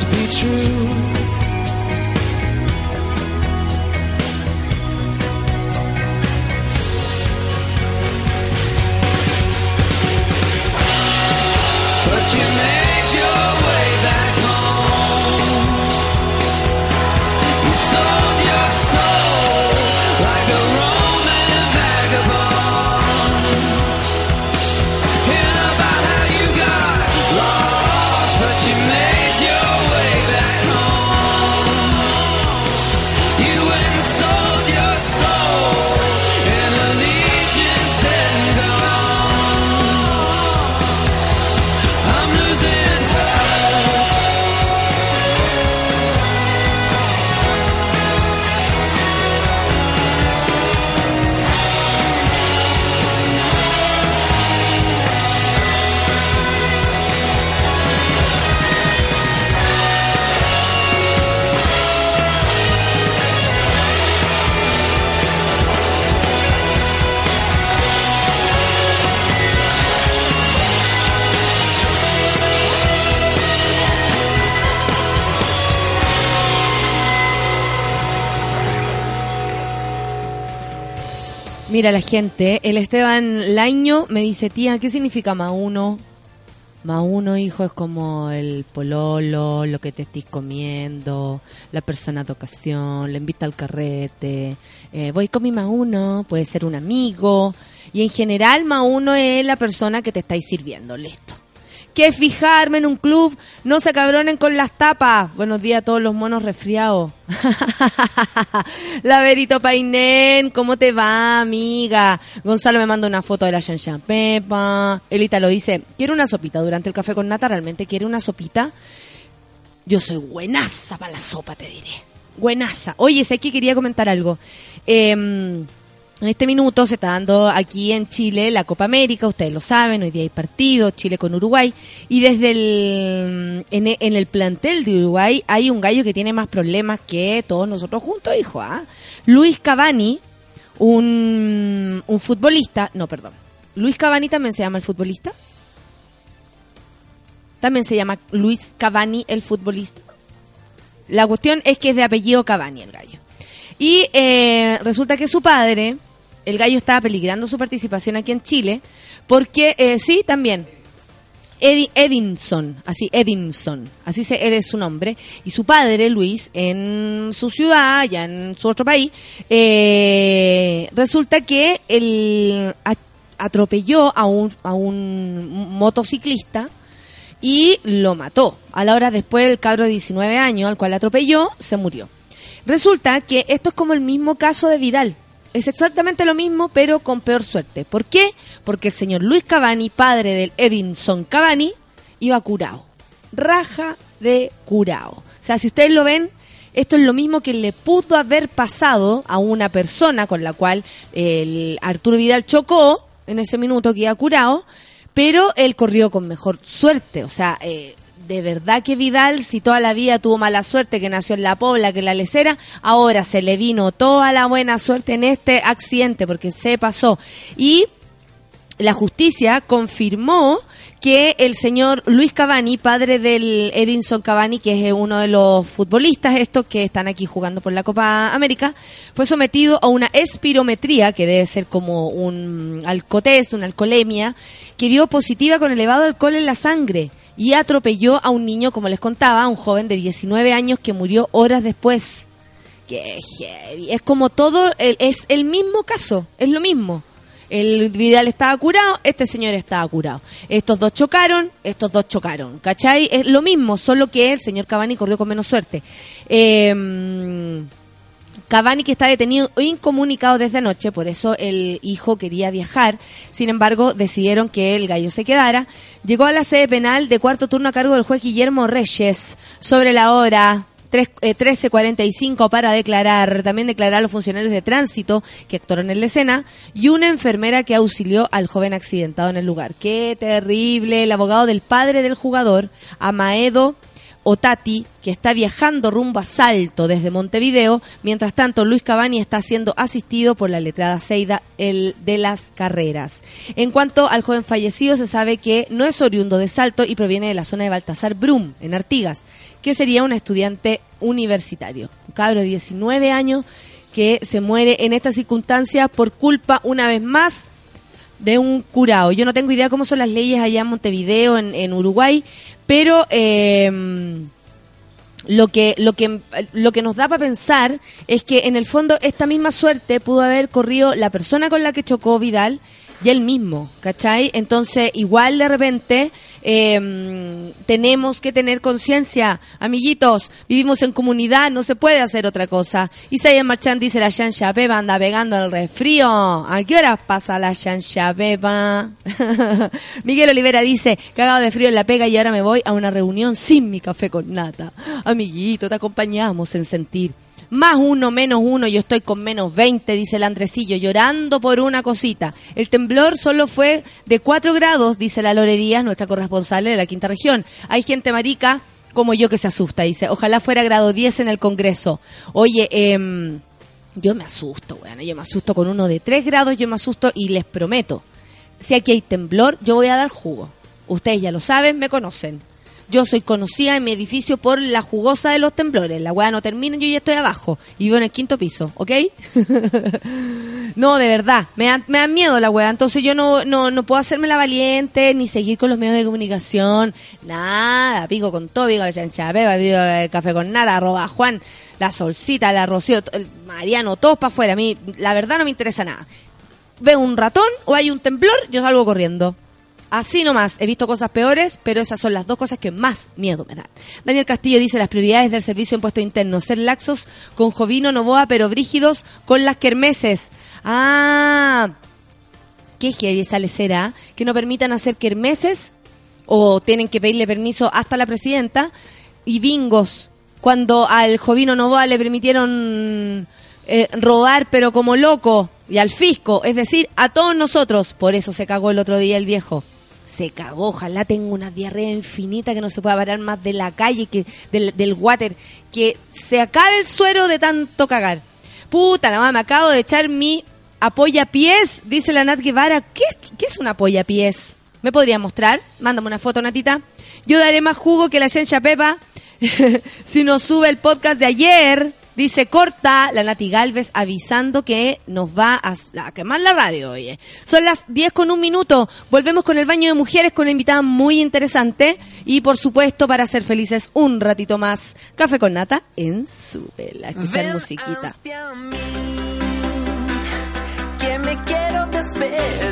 to be true. Mira la gente, el Esteban Laño me dice, tía, ¿qué significa más uno? Más uno, hijo, es como el pololo, lo que te estés comiendo, la persona de ocasión, le invita al carrete, eh, voy con mi más uno, puede ser un amigo, y en general más uno es la persona que te estáis sirviendo, listo. Que fijarme en un club, no se cabronen con las tapas. Buenos días a todos los monos resfriados. La Verito Painén, ¿cómo te va, amiga? Gonzalo me manda una foto de la Shanshan Pepa. Elita lo dice, quiero una sopita durante el café con nata, ¿realmente quiere una sopita? Yo soy buenaza para la sopa, te diré. Buenaza. Oye, sé que quería comentar algo. Eh, en este minuto se está dando aquí en Chile la Copa América, ustedes lo saben, hoy día hay partido, Chile con Uruguay, y desde el, en, e- en el plantel de Uruguay hay un gallo que tiene más problemas que todos nosotros juntos, hijo, ¿ah? Luis Cavani, un, un futbolista, no, perdón, Luis Cavani también se llama el futbolista, también se llama Luis Cavani el futbolista. La cuestión es que es de apellido Cavani el gallo. Y eh, resulta que su padre, el gallo estaba peligrando su participación aquí en Chile, porque eh, sí, también. Edi- Edinson, así Edinson, así se, es su nombre, y su padre, Luis, en su ciudad, ya en su otro país, eh, resulta que él atropelló a un, a un motociclista y lo mató. A la hora después, el cabro de 19 años, al cual atropelló, se murió. Resulta que esto es como el mismo caso de Vidal. Es exactamente lo mismo, pero con peor suerte. ¿Por qué? Porque el señor Luis Cavani, padre del Edinson Cavani, iba curado. Raja de curado. O sea, si ustedes lo ven, esto es lo mismo que le pudo haber pasado a una persona con la cual el Arturo Vidal chocó en ese minuto que iba curado, pero él corrió con mejor suerte. O sea, eh, de verdad que Vidal, si toda la vida tuvo mala suerte, que nació en la Pobla, que en la Lecera, ahora se le vino toda la buena suerte en este accidente, porque se pasó. Y la justicia confirmó que el señor Luis Cavani, padre del Edinson Cavani, que es uno de los futbolistas estos que están aquí jugando por la Copa América, fue sometido a una espirometría, que debe ser como un alcotest, una alcoholemia, que dio positiva con elevado alcohol en la sangre. Y atropelló a un niño, como les contaba, un joven de 19 años que murió horas después. Que. Es como todo, es el mismo caso, es lo mismo. El Vidal estaba curado, este señor estaba curado. Estos dos chocaron, estos dos chocaron. ¿Cachai? Es lo mismo, solo que el señor Cavani corrió con menos suerte. Eh, Cavani que está detenido o incomunicado desde anoche, por eso el hijo quería viajar. Sin embargo, decidieron que el gallo se quedara. Llegó a la sede penal de cuarto turno a cargo del juez Guillermo Reyes sobre la hora tres- eh, 13.45 para declarar, también declarar a los funcionarios de tránsito que actuaron en la escena y una enfermera que auxilió al joven accidentado en el lugar. Qué terrible. El abogado del padre del jugador, Amaedo Otati, que está viajando rumbo a Salto desde Montevideo. Mientras tanto, Luis Cavani está siendo asistido por la letrada Seida el de las carreras. En cuanto al joven fallecido, se sabe que no es oriundo de Salto y proviene de la zona de Baltasar Brum, en Artigas, que sería un estudiante universitario. Un cabro de 19 años que se muere en estas circunstancias por culpa, una vez más, de un curado. Yo no tengo idea cómo son las leyes allá en Montevideo, en, en Uruguay, pero eh, lo que lo que lo que nos da para pensar es que en el fondo esta misma suerte pudo haber corrido la persona con la que chocó Vidal y él mismo, ¿cachai? Entonces, igual de repente eh, tenemos que tener conciencia, amiguitos, vivimos en comunidad, no se puede hacer otra cosa. Isaías Marchand dice, la chancha beba anda pegando el resfrío. ¿A qué horas pasa la chancha beba? Miguel Olivera dice, cagado de frío en la pega y ahora me voy a una reunión sin mi café con nata. Amiguito, te acompañamos en sentir. Más uno, menos uno, yo estoy con menos 20, dice el Andresillo, llorando por una cosita. El temblor solo fue de 4 grados, dice la Lore Díaz, nuestra corresponsal de la quinta región. Hay gente marica como yo que se asusta, dice. Ojalá fuera grado 10 en el Congreso. Oye, em, yo me asusto, bueno, yo me asusto con uno de 3 grados, yo me asusto y les prometo, si aquí hay temblor, yo voy a dar jugo. Ustedes ya lo saben, me conocen. Yo soy conocida en mi edificio por la jugosa de los temblores. La weá no termina, yo ya estoy abajo. Y vivo en el quinto piso, ¿ok? no, de verdad. Me dan, me dan miedo la weá. Entonces yo no, no, no puedo hacerme la valiente, ni seguir con los medios de comunicación. Nada. Pico con todo, pico la chancha pico el café con nada, arroba Juan, la solcita, la Rocío, Mariano, todos para afuera. A mí, la verdad, no me interesa nada. Veo un ratón o hay un temblor, yo salgo corriendo. Así nomás, he visto cosas peores, pero esas son las dos cosas que más miedo me dan. Daniel Castillo dice las prioridades del servicio de impuesto interno, ser laxos con Jovino Novoa, pero brígidos con las kermeses. Ah, qué heavy esa lecera, que no permitan hacer kermeses o tienen que pedirle permiso hasta la presidenta y bingos. Cuando al Jovino Novoa le permitieron eh, robar, pero como loco, y al fisco, es decir, a todos nosotros. Por eso se cagó el otro día el viejo. Se cagó, ojalá tenga una diarrea infinita que no se pueda parar más de la calle, que del, water, que se acabe el suero de tanto cagar. Puta, la mamá, me acabo de echar mi apoyapiés, dice la Nat Guevara. ¿Qué, es- ¿Qué es un apoyapiés? ¿Me podría mostrar? Mándame una foto, Natita. Yo daré más jugo que la Shencha Pepa si nos sube el podcast de ayer. Dice corta la Nati Galvez avisando que nos va a, a quemar la radio, oye. Son las 10 con un minuto. Volvemos con el baño de mujeres con una invitada muy interesante. Y por supuesto, para ser felices un ratito más, café con nata en su vela. Escuchar Ven musiquita. hacia mí, que me quiero despedir.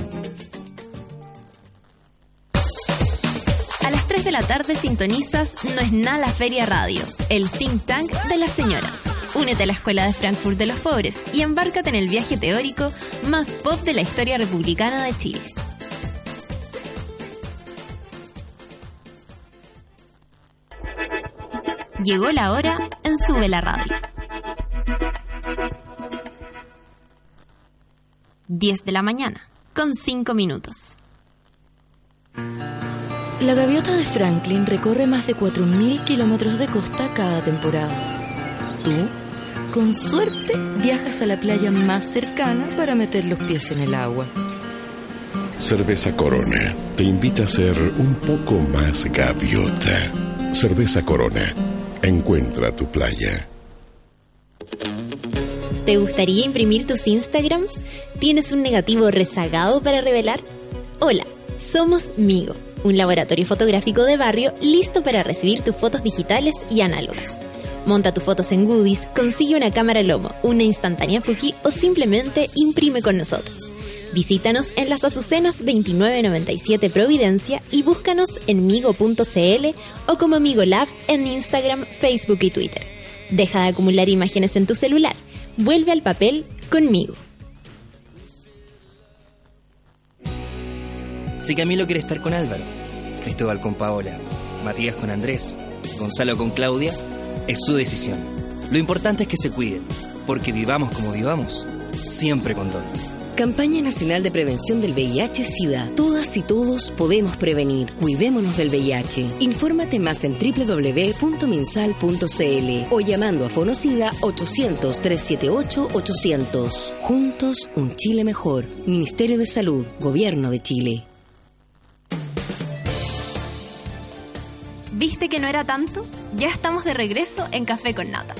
La tarde sintonizas No es nada la Feria Radio, el think tank de las señoras. Únete a la Escuela de Frankfurt de los Pobres y embárcate en el viaje teórico más pop de la historia republicana de Chile. Llegó la hora en Sube la Radio. 10 de la mañana, con 5 minutos. La gaviota de Franklin recorre más de 4.000 kilómetros de costa cada temporada. Tú, con suerte, viajas a la playa más cercana para meter los pies en el agua. Cerveza Corona te invita a ser un poco más gaviota. Cerveza Corona. Encuentra tu playa. ¿Te gustaría imprimir tus Instagrams? ¿Tienes un negativo rezagado para revelar? Hola, somos Migo, un laboratorio fotográfico de barrio listo para recibir tus fotos digitales y análogas. Monta tus fotos en Goodies, consigue una cámara Lomo, una instantánea Fuji o simplemente imprime con nosotros. Visítanos en las Azucenas 2997 Providencia y búscanos en migo.cl o como Migo Lab en Instagram, Facebook y Twitter. Deja de acumular imágenes en tu celular. Vuelve al papel conmigo. Si Camilo quiere estar con Álvaro, Cristóbal con Paola, Matías con Andrés, Gonzalo con Claudia, es su decisión. Lo importante es que se cuiden, porque vivamos como vivamos, siempre con Don. Campaña Nacional de Prevención del VIH-Sida. Todas y todos podemos prevenir. Cuidémonos del VIH. Infórmate más en www.minsal.cl o llamando a Fonocida 800-378-800. Juntos, un Chile mejor. Ministerio de Salud, Gobierno de Chile. ¿Viste que no era tanto? Ya estamos de regreso en Café con Nata.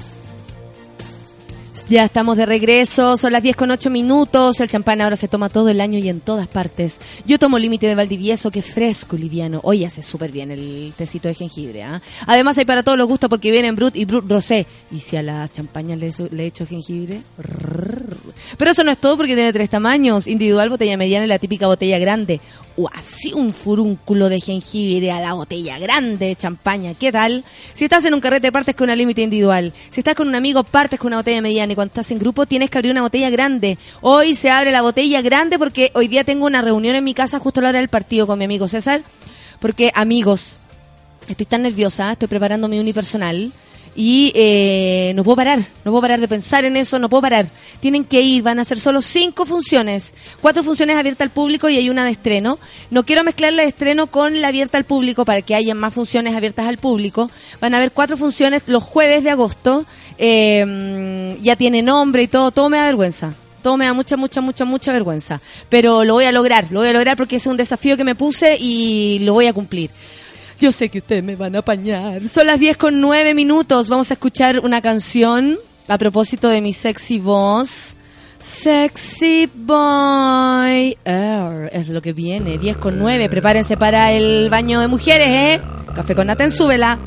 Ya estamos de regreso, son las 10 con 8 minutos. El champán ahora se toma todo el año y en todas partes. Yo tomo límite de Valdivieso, que es fresco, liviano. Hoy hace súper bien el tecito de jengibre. ¿ah? Además, hay para todos los gustos porque vienen Brut y Brut Rosé. Y si a las champañas le, le echo jengibre. Pero eso no es todo porque tiene tres tamaños: individual, botella mediana y la típica botella grande. O así un furúnculo de jengibre a la botella grande de champaña. ¿Qué tal? Si estás en un carrete, partes con una límite individual. Si estás con un amigo, partes con una botella mediana. Y cuando estás en grupo, tienes que abrir una botella grande. Hoy se abre la botella grande porque hoy día tengo una reunión en mi casa justo a la hora del partido con mi amigo César. Porque, amigos, estoy tan nerviosa, estoy preparando mi unipersonal. Y eh, no puedo parar, no puedo parar de pensar en eso, no puedo parar. Tienen que ir, van a ser solo cinco funciones, cuatro funciones abiertas al público y hay una de estreno. No quiero mezclar la de estreno con la abierta al público para que haya más funciones abiertas al público. Van a haber cuatro funciones los jueves de agosto. Eh, ya tiene nombre y todo, todo me da vergüenza. Todo me da mucha, mucha, mucha, mucha vergüenza. Pero lo voy a lograr, lo voy a lograr porque es un desafío que me puse y lo voy a cumplir. Yo sé que ustedes me van a apañar. Son las 10 con 9 minutos. Vamos a escuchar una canción a propósito de mi sexy voz. Sexy Boy. Er, es lo que viene. 10 con 9. Prepárense para el baño de mujeres, ¿eh? Café con Naten, súbela.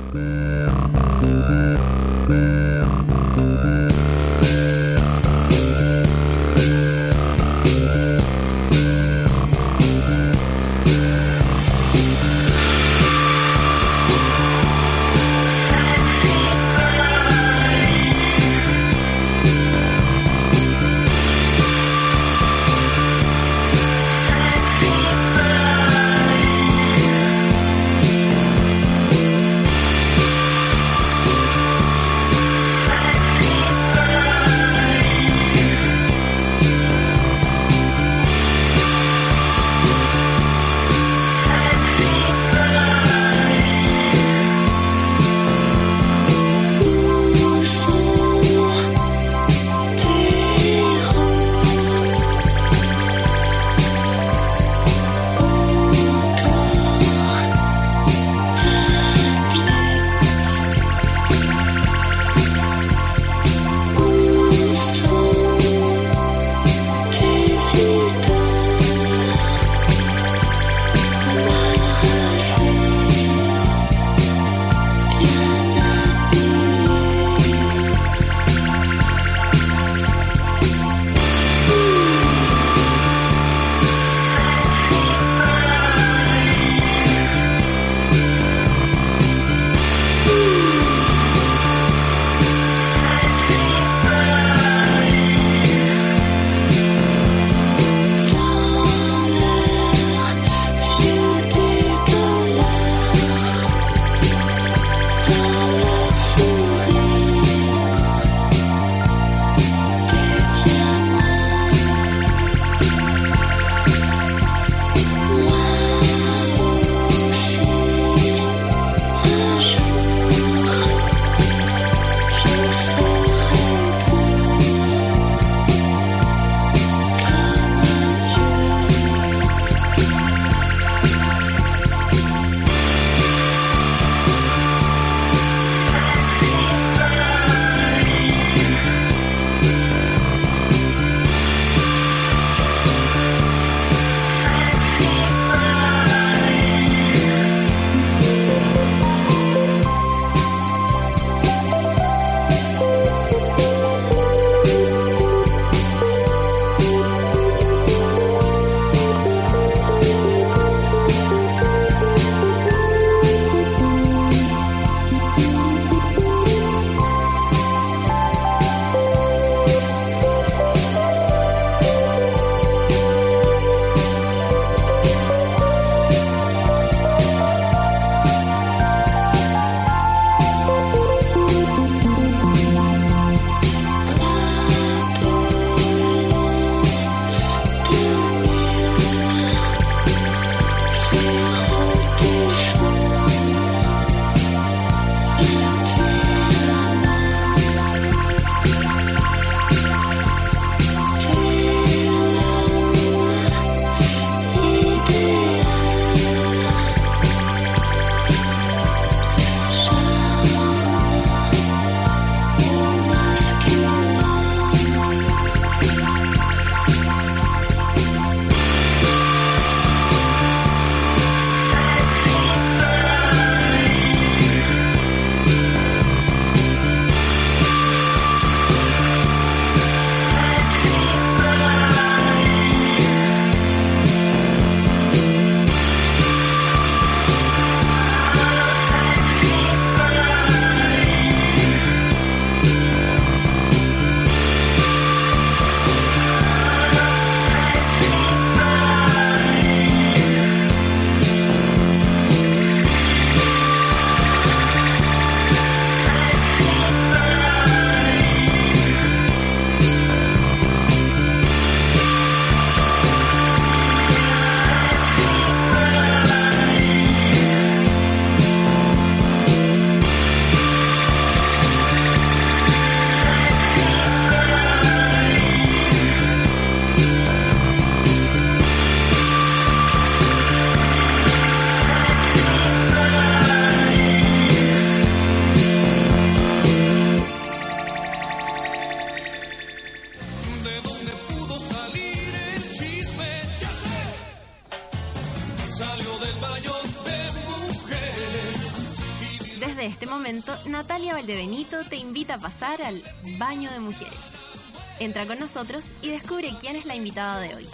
Entra con nosotros y descubre quién es la invitada de hoy.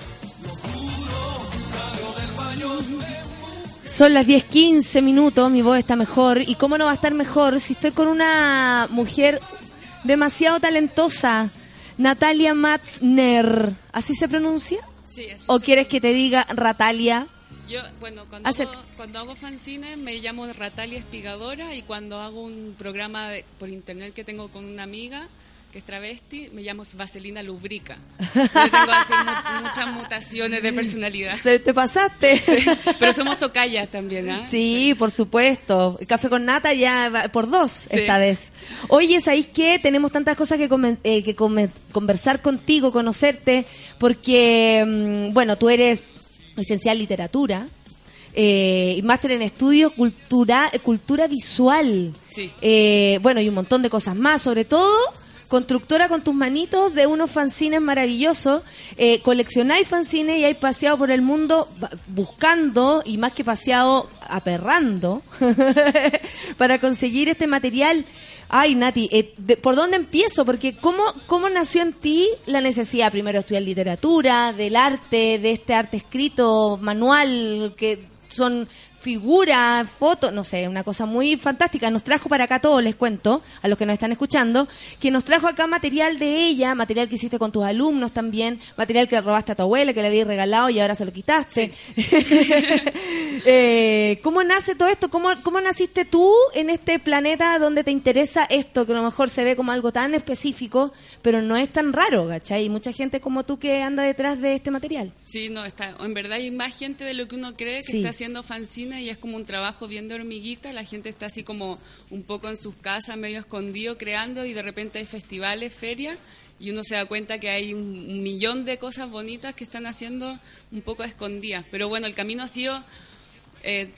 Son las 10:15 minutos, mi voz está mejor. ¿Y cómo no va a estar mejor si estoy con una mujer demasiado talentosa? Natalia Matzner. ¿Así se pronuncia? Sí, así ¿O quieres que te diga Ratalia? Yo, bueno, cuando Hace- hago, cuando hago fanzines me llamo Ratalia Espigadora y cuando hago un programa de- por internet que tengo con una amiga que es travesti, me llamo Vaselina Lubrica. Yo tengo así mu- muchas mutaciones de personalidad. Se- ¿Te pasaste? Sí, pero somos tocallas también, ¿ah? Sí, por supuesto. Café con nata ya va por dos Sí. esta vez. Oye, ¿sabéis qué? Tenemos tantas cosas que, eh, que conversar contigo, conocerte, porque, mm, bueno, tú eres licenciada en literatura eh, y máster en estudios cultura, cultura visual. Sí. Eh, bueno, y un montón de cosas más, sobre todo constructora con tus manitos de unos fanzines maravillosos. Eh, coleccionáis fanzines y hay paseado por el mundo buscando, y más que paseado, aperrando, para conseguir este material. Ay, Nati, eh, de- ¿por dónde empiezo? Porque ¿cómo, ¿cómo nació en ti la necesidad primero de estudiar literatura, del arte, de este arte escrito, manual, que son figuras, fotos, no sé, una cosa muy fantástica. Nos trajo para acá todo, les cuento, a los que nos están escuchando, que nos trajo acá material de ella, material que hiciste con tus alumnos también, material que robaste a tu abuela, que le habías regalado y ahora se lo quitaste. Eh, ¿Cómo nace todo esto? ¿Cómo, ¿Cómo naciste tú en este planeta donde te interesa esto, que a lo mejor se ve como algo tan específico, pero no es tan raro, ¿cachai? Y mucha gente como tú que anda detrás de este material. Sí, no, está, en verdad hay más gente de lo que uno cree que Sí. está haciendo fanzine y es como un trabajo bien de hormiguita, la gente está así como un poco en sus casas, medio escondido, creando y de repente hay festivales, ferias y uno se da cuenta que hay un, un millón de cosas bonitas que están haciendo un poco escondidas. Pero bueno, el camino ha sido... eh,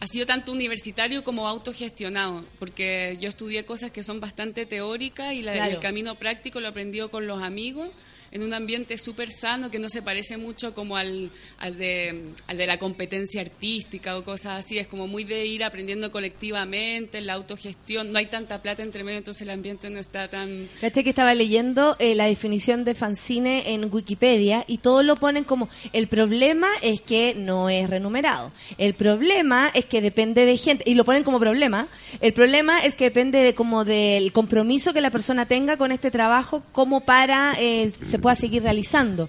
ha sido tanto universitario como autogestionado, porque yo estudié cosas que son bastante teóricas y la- Claro. el camino práctico lo he aprendido con los amigos en un ambiente súper sano que no se parece mucho como al, al, de, al de la competencia artística o cosas así, es como muy de ir aprendiendo colectivamente, la autogestión, no hay tanta plata entre medio, entonces el ambiente no está tan... Caché que estaba leyendo eh, la definición de fanzine en Wikipedia y todos lo ponen como el problema es que no es renumerado. El problema es que depende de gente y lo ponen como problema. El problema es que depende de como del compromiso que la persona tenga con este trabajo como para eh, pueda seguir realizando.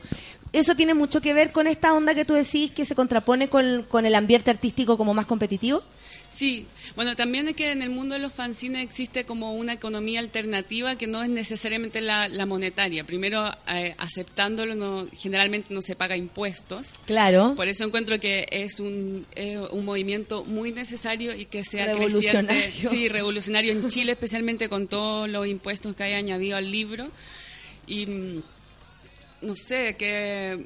Eso tiene mucho que ver con esta onda que tú decís que se contrapone con, con el ambiente artístico como más competitivo. Sí, bueno, también es que en el mundo de los fanzines existe como una economía alternativa que no es necesariamente la, la monetaria. Primero, eh, aceptándolo, no, generalmente no se paga impuestos. Claro. Por eso encuentro que es un, es un movimiento muy necesario y que sea Revolucionario. creciente. Sí, revolucionario en Chile, especialmente con todos los impuestos que hay añadido al libro. Y mm, no sé, que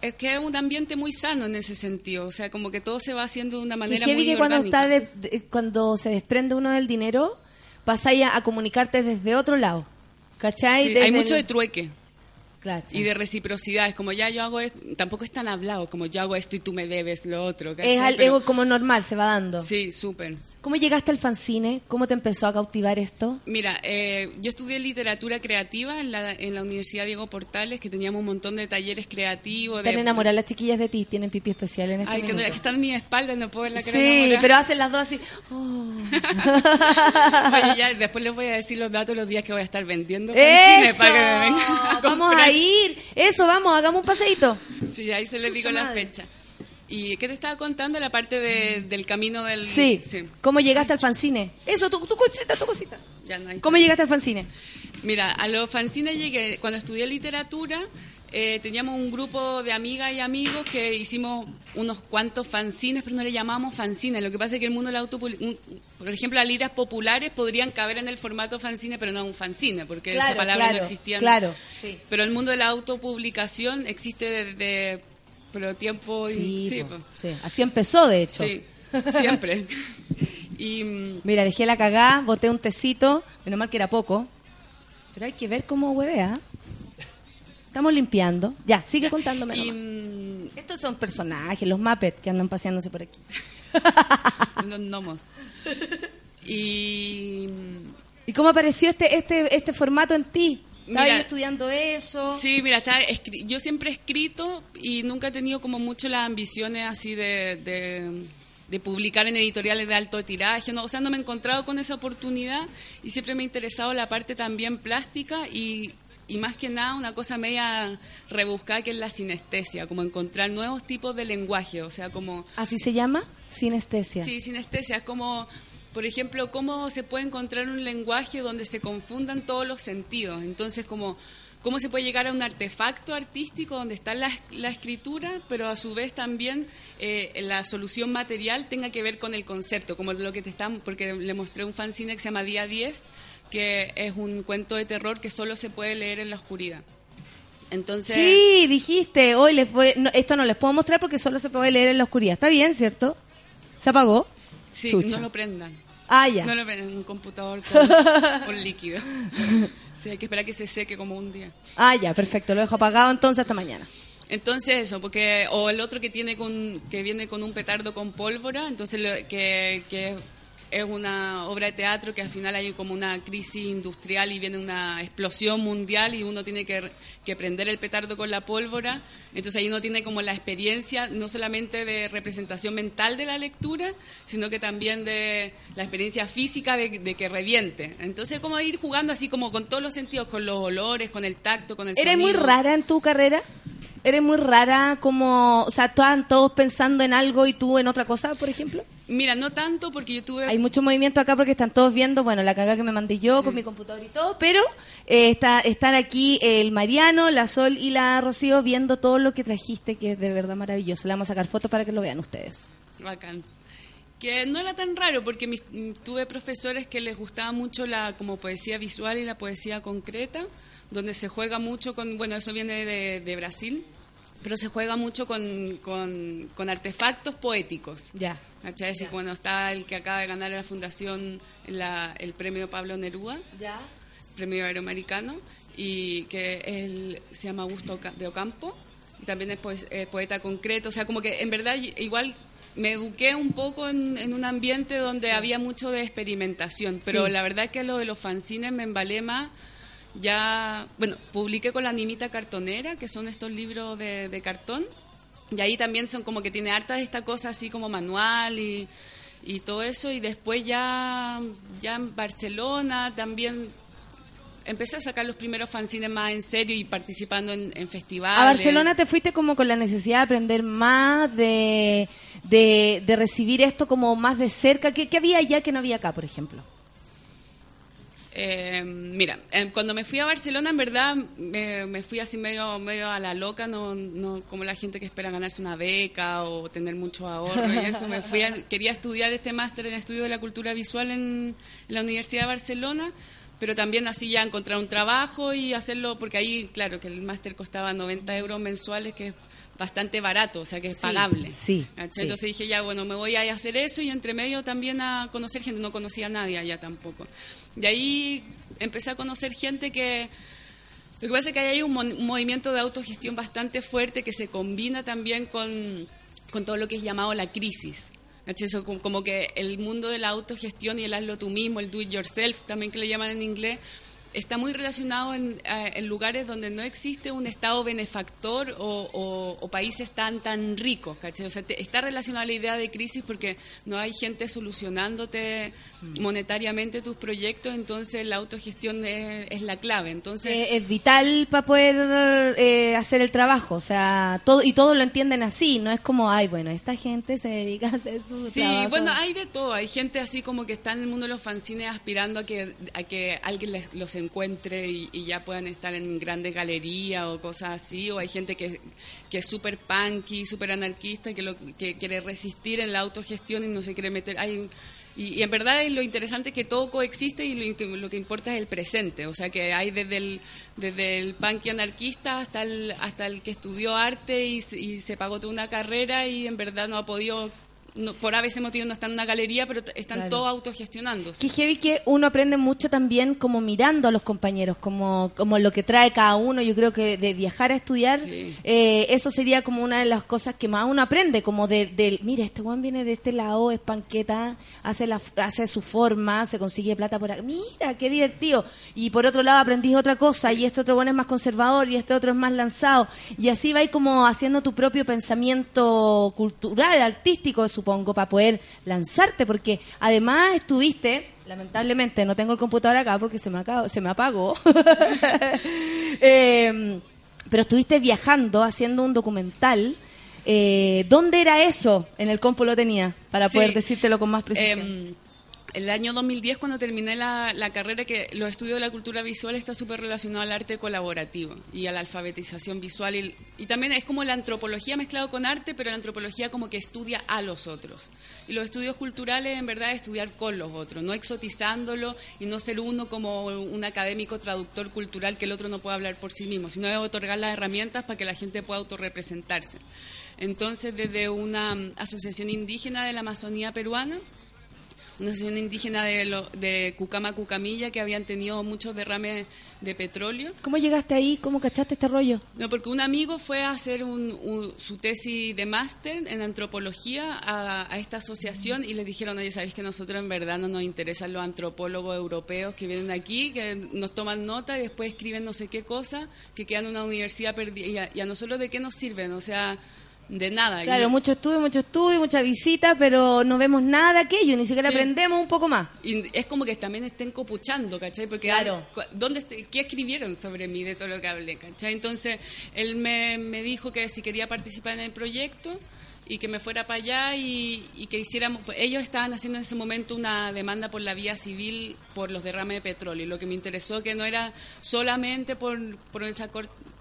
es que es un ambiente muy sano en ese sentido. O sea, como que todo se va haciendo de una manera muy que cuando orgánica. está de- de- cuando se desprende uno del dinero, pasáis a, a comunicarte desde otro lado. ¿Cachai? Sí, Desde hay mucho el- de trueque. Claro. Y de reciprocidad, es como ya yo hago esto, tampoco es tan hablado, como yo hago esto y tú me debes lo otro. ¿cachai? es al- Pero- es como normal, se va dando. Sí, súper. ¿Cómo llegaste al fanzine? ¿Cómo te empezó a cautivar esto? Mira, eh, yo estudié literatura creativa en la, en la Universidad Diego Portales, que teníamos un montón de talleres creativos. Están de, enamoradas las chiquillas de ti, tienen pipí especial en este Ay, que, no- minuto. que están en mi espalda, no puedo verla que Sí, pero hacen las dos así. oh. Oye, ya, después les voy a decir los datos los días que voy a estar vendiendo ¡Eso! fanzines para que me vengan a Vamos a ir. Eso, vamos, hagamos un paseíto. Sí, ahí se les Chucha digo la madre. fecha. ¿Y qué te estaba contando? La parte de- del camino del... Sí. ¿Cómo llegaste al fanzine? Eso, tu, tu cosita, tu cosita. Ya no hay- ¿Cómo llegaste al fanzine? Mira, a los fanzines llegué cuando estudié literatura. eh, teníamos un grupo de amigas y amigos que hicimos unos cuantos fanzines, pero no le llamamos fanzines. Lo que pasa es que el mundo del auto, por ejemplo, las liras populares podrían caber en el formato fanzine, pero no un fanzine, porque esa palabra claro, no existía. claro, sí. Pero el mundo de la autopublicación existe desde pero tiempo y- Sí, sí, po, po. sí. Así empezó, de hecho. Sí, siempre. y mm, Mira, dejé la cagá, boté un tecito, menos mal que era poco. Pero hay que ver cómo huevea. Estamos limpiando. Ya, sigue contándome. Y, mm, Estos son personajes, los Muppets que andan paseándose por aquí. Los gnomos. Y ¿Y cómo apareció este este este formato en ti? ¿Estabas Mira, estudiando eso? Sí, mira, escri- yo siempre he escrito y nunca he tenido como mucho las ambiciones así de, de, de publicar en editoriales de alto tiraje. No, o sea, no me he encontrado con esa oportunidad y siempre me ha interesado la parte también plástica y, y más que nada una cosa media rebuscada que es la sinestesia, como encontrar nuevos tipos de lenguaje, o sea, como... ¿Así se llama? Sinestesia. Sí, sinestesia, es como, por ejemplo, cómo se puede encontrar un lenguaje donde se confundan todos los sentidos. Entonces, como cómo se puede llegar a un artefacto artístico donde está la, la escritura, pero a su vez también eh, la solución material tenga que ver con el concepto, como lo que te están, porque le mostré un fanzine que se llama Día 10, que es un cuento de terror que solo se puede leer en la oscuridad. Entonces, Sí, dijiste, hoy les voy- no, esto no les puedo mostrar porque solo se puede leer en la oscuridad. Está bien, ¿cierto? ¿Se apagó? Sí, Chucha. no lo prendan. Ah, ya. No lo prendan en un computador con, con líquido. Sí, hay que esperar que se seque como un día. Ah, ya, perfecto. Lo dejo apagado entonces hasta mañana. Entonces eso, porque o el otro que tiene con que viene con un petardo con pólvora, entonces lo- que, que es una obra de teatro que al final hay como una crisis industrial y viene una explosión mundial y uno tiene que, que prender el petardo con la pólvora, entonces ahí uno tiene como la experiencia no solamente de representación mental de la lectura, sino que también de la experiencia física de, de que reviente. Entonces como ir jugando así como con todos los sentidos, con los olores, con el tacto, con el ¿Eres muy rara en tu carrera? ¿Eres muy rara como, o sea, estaban todos pensando en algo y tú en otra cosa, por ejemplo? Mira, no tanto porque yo tuve... Hay mucho movimiento acá porque están todos viendo, bueno, la cagada que me mandé yo con mi computador y todo, pero eh, está, están aquí el Mariano, la Sol y la Rocío viendo todo lo que trajiste, que es de verdad maravilloso. Le vamos a sacar fotos para que lo vean ustedes. Bacán. Que no era tan raro porque mis- tuve profesores que les gustaba mucho la como poesía visual y la poesía concreta, donde se juega mucho con, bueno, eso viene de, de Brasil, pero se juega mucho con, con, con artefactos poéticos. Ya. ¿Cachai? Así cuando está el que acaba de ganar la fundación la- el premio Pablo Neruda, Ya. premio iberoamericano, y que él se llama Augusto de Ocampo, y también es poes- eh, poeta concreto, o sea, como que en verdad igual me eduqué un poco en, en un ambiente donde había mucho de experimentación, pero Sí. la verdad que lo de los fanzines me embalé más. Ya, bueno, publiqué con la Nimita Cartonera, que son estos libros de, de cartón, y ahí también son como que tiene harta esta cosa así como manual y, y todo eso. Y después ya, ya en Barcelona también empecé a sacar los primeros fanzines más en serio y participando en, en festivales. A Barcelona te fuiste como con la necesidad de aprender más, de, de, de recibir esto como más de cerca. ¿Qué, qué había allá que no había acá, por ejemplo? Eh, mira, eh, cuando me fui a Barcelona, en verdad, me, me fui así medio, medio a la loca, no, no como la gente que espera ganarse una beca o tener mucho ahorro y eso. Me fui a- quería estudiar este máster en estudio de la cultura visual en, en la Universidad de Barcelona, pero también así ya encontrar un trabajo y hacerlo, porque ahí, claro, que el máster costaba 90 euros mensuales, que es bastante barato, o sea que es Sí, pagable. sí. Entonces dije, ya, bueno, me voy a hacer eso y entre medio también a conocer gente. No conocía a nadie allá tampoco. De ahí empecé a conocer gente que... Lo que pasa es que hay un, un movimiento de autogestión bastante fuerte que se combina también con, con todo lo que es llamado la crisis. Eso como, que el mundo de la autogestión y el hazlo tú mismo, el do it yourself, también que le llaman en inglés, está muy relacionado en, lugares donde no existe un Estado benefactor o, países tan tan ricos. O sea, te- está relacionado a la idea de crisis porque no hay gente solucionándote monetariamente tus proyectos, entonces la autogestión es, es la clave. Entonces, Eh, es vital para poder eh, hacer el trabajo, o sea, todo y todos lo entienden así, no es como, ay, bueno, esta gente se dedica a hacer su Sí, trabajo. bueno, hay de todo. Hay gente así como que está en el mundo de los fanzines aspirando a que, a que alguien les- los encuentre y, y ya puedan estar en grandes galerías o cosas así. O hay gente que, que es súper punky, súper anarquista que, lo, que quiere resistir en la autogestión y no se quiere meter. Hay, y, y en verdad lo interesante es que todo coexiste y lo, que- importa es el presente. O sea que hay desde el, desde el punky anarquista hasta el, hasta el que estudió arte y, y se pagó toda una carrera y en verdad no ha podido no- por a veces motivo no están en una galería, pero están Claro. todos autogestionándose. Que heavy que uno aprende mucho también como mirando a los compañeros, como, como lo que trae cada uno. Yo creo que de viajar a estudiar, Sí. eh, eso sería como una de las cosas que más uno aprende, como de, del, mira, este Juan viene de este lado, es panqueta, hace, la, hace su forma, se consigue plata por acá. Mira, qué divertido. Y por otro lado aprendís otra cosa, y este otro bueno es más conservador, y este otro es más lanzado. Y así vais como haciendo tu propio pensamiento cultural, artístico, supongo, para poder lanzarte, porque además estuviste, lamentablemente no tengo el computador acá porque se me, acabó- se me apagó, Eh, pero estuviste viajando haciendo un documental. Eh, ¿Dónde era eso? En el compu lo tenía, para Sí. poder decírtelo con más precisión. Em, el año 2010, cuando terminé la, carrera, que los estudios de la cultura visual está súper relacionado al arte colaborativo y a la alfabetización visual. Y, y también es como la antropología mezclado con arte, pero la antropología como que estudia a los otros. Y los estudios culturales, en verdad, es estudiar con los otros, no exotizándolo y no ser uno como un académico traductor cultural que el otro no puede hablar por sí mismo, sino es otorgar las herramientas para que la gente pueda autorrepresentarse. Entonces, desde una mm, asociación indígena de la Amazonía peruana, una asociación indígena de, lo- de Cucama Cucamilla que habían tenido muchos derrames de petróleo. ¿Cómo llegaste ahí? ¿Cómo cachaste este rollo? No, porque un amigo fue a hacer un- un- su tesis de máster en antropología a, a esta asociación y les dijeron, oye, sabéis que nosotros en verdad no nos interesan los antropólogos europeos que vienen aquí, que nos toman nota y después escriben no sé qué cosa, que quedan en una universidad perdida. Y a, y a nosotros de qué nos sirven? O sea, de nada. Claro, mucho estudio, mucho estudio, mucha visita, pero no vemos nada de aquello, ni siquiera Sí. aprendemos un poco más. Y es como que también estén copuchando, ¿cachai? Porque Claro. ¿dónde ¿qué escribieron sobre mí de todo lo que hablé, ¿cachai? Entonces, él me, me dijo que si quería participar en el proyecto y que me fuera para allá y, y que hiciéramos... pues, ellos estaban haciendo en ese momento una demanda por la vía civil por los derrames de petróleo. Y lo que me interesó que no era solamente por, por esa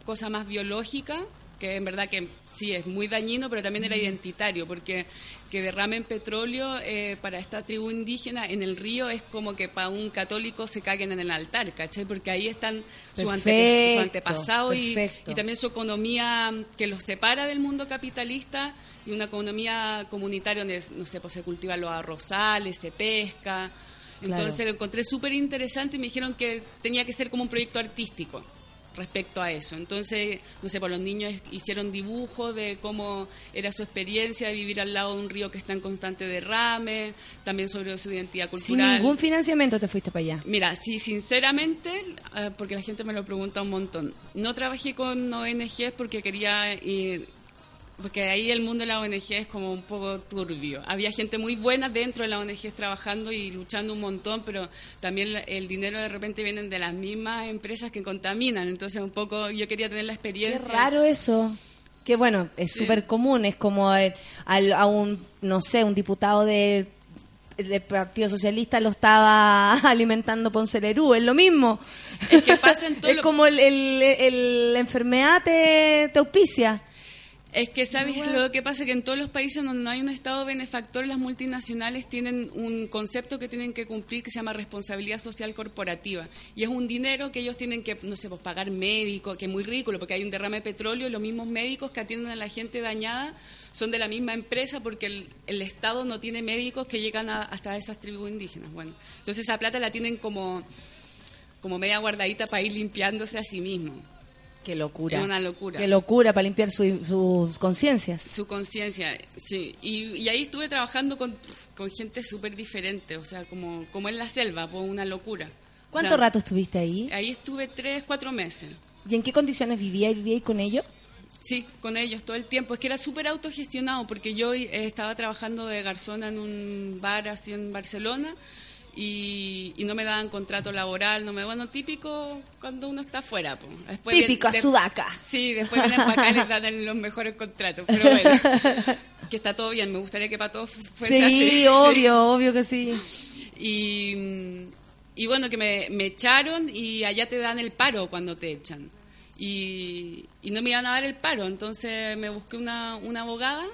cosa más biológica, que en verdad que sí es muy dañino, pero también era identitario, porque que derramen petróleo eh, para esta tribu indígena en el río es como que para un católico se caguen en el altar, ¿cachai? Porque ahí están su, antepe- su antepasado y, también su economía mm, que los separa del mundo capitalista y una economía comunitaria donde, no sé, pues se cultivan los arrozales, se pesca. Entonces Claro. lo encontré súper interesante y me dijeron que tenía que ser como un proyecto artístico respecto a eso. Entonces, no sé, por los niños hicieron dibujos de cómo era su experiencia de vivir al lado de un río que está en constante derrame, también sobre su identidad Sin cultural. ningún financiamiento te fuiste para allá. Mira, sí, sinceramente, eh, porque la gente me lo pregunta un montón, no trabajé con ONGs porque quería ir, porque ahí el mundo de la ONG es como un poco turbio. Había gente muy buena dentro de la ONG trabajando y luchando un montón, pero también el dinero de repente vienen de las mismas empresas que contaminan. Entonces, un poco yo quería tener la Qué experiencia. raro eso. Que bueno, es Sí. súper común, es como el- al- a un, no sé, un diputado de del Partido Socialista lo estaba alimentando Ponce Lerú, es lo mismo. Es que pasa en todo es lo- como el, el- el- la enfermedad te, te auspicia. Es que, ¿sabes lo que pasa? Que en todos los países donde no hay un Estado benefactor, las multinacionales tienen un concepto que tienen que cumplir que se llama responsabilidad social corporativa. Y es un dinero que ellos tienen que, no sé, pues pagar médicos, que es muy ridículo, porque hay un derrame de petróleo y los mismos médicos que atienden a la gente dañada son de la misma empresa porque el, el Estado no tiene médicos que llegan a- hasta esas tribus indígenas. Bueno, entonces esa plata la tienen como, como media guardadita para ir limpiándose a sí mismo. Qué locura. Una locura. Qué locura para limpiar su- sus conciencias. Su conciencia, sí. Y, y ahí estuve trabajando con, con gente súper diferente, o sea, como, como en la selva, pues una locura. O ¿Cuánto sea, rato estuviste ahí? Ahí estuve tres, cuatro meses. ¿Y en qué condiciones vivía y vivía con ellos? Sí, con ellos todo el tiempo. Es que era súper autogestionado porque yo eh, estaba trabajando de garzona en un bar así en Barcelona y, y no me daban contrato laboral, no me bueno, típico cuando uno está afuera. po. Después Típico, a sudaca. Sí, después vienen para acá y les dan los mejores contratos, pero bueno, que está todo bien, me gustaría que para todos fu- fuese sí, así. obvio, obvio que sí. Y, y bueno, que me, me echaron y allá te dan el paro cuando te echan. Y, y no me iban a dar el paro, entonces me busqué una, una abogada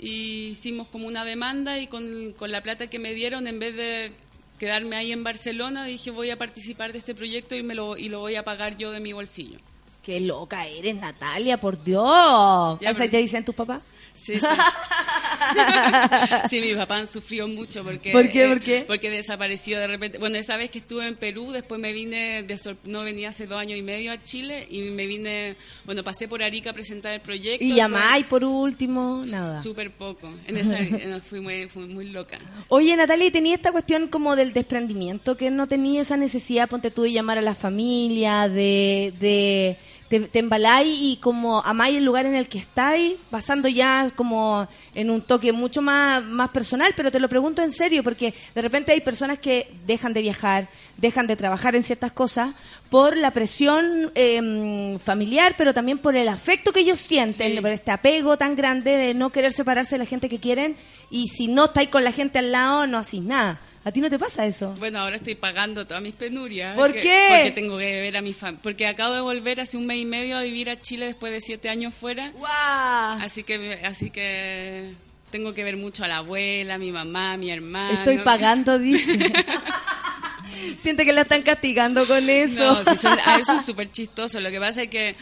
y hicimos como una demanda y con, con la plata que me dieron, en vez de quedarme ahí en Barcelona, dije voy a participar de este proyecto y, me lo, y lo voy a pagar yo de mi bolsillo. Qué loca eres, Natalia, por Dios. Ya, ¿Esa pero- te dicen tus papás? Sí, sí. sí, mis papás han sufrido mucho porque... ¿Por qué? eh, ¿Por qué? Porque desapareció de repente. Bueno, esa vez que estuve en Perú, después me vine, de sor- no venía hace dos años y medio a Chile y me vine, bueno, pasé por Arica a presentar el proyecto. Y llamáis por último, nada. Súper poco. En esa, en- fui, muy, fui muy loca. Oye, Natalia, ¿y tenía esta cuestión como del desprendimiento, que no tenía esa necesidad, ponte tú, de llamar a la familia, de... de te, te embaláis y como amáis el lugar en el que estáis, pasando ya como en un toque mucho más, más personal, pero te lo pregunto en serio, porque de repente hay personas que dejan de viajar, dejan de trabajar en ciertas cosas por la presión eh, familiar, pero también por el afecto que ellos sienten, Sí. por este apego tan grande de no querer separarse de la gente que quieren y si no estáis con la gente al lado no hacís nada. ¿A ti no te pasa eso? Bueno, ahora estoy pagando todas mis penurias. ¿Por que- qué? Porque tengo que ver a mi familia. Porque acabo de volver hace un mes y medio a vivir a Chile después de siete años fuera. ¡Guau! Así que, así que tengo que ver mucho a la abuela, a mi mamá, a mi hermano. Estoy pagando, dice. Siente que la están castigando con eso. No, son- a eso es súper chistoso. Lo que pasa es que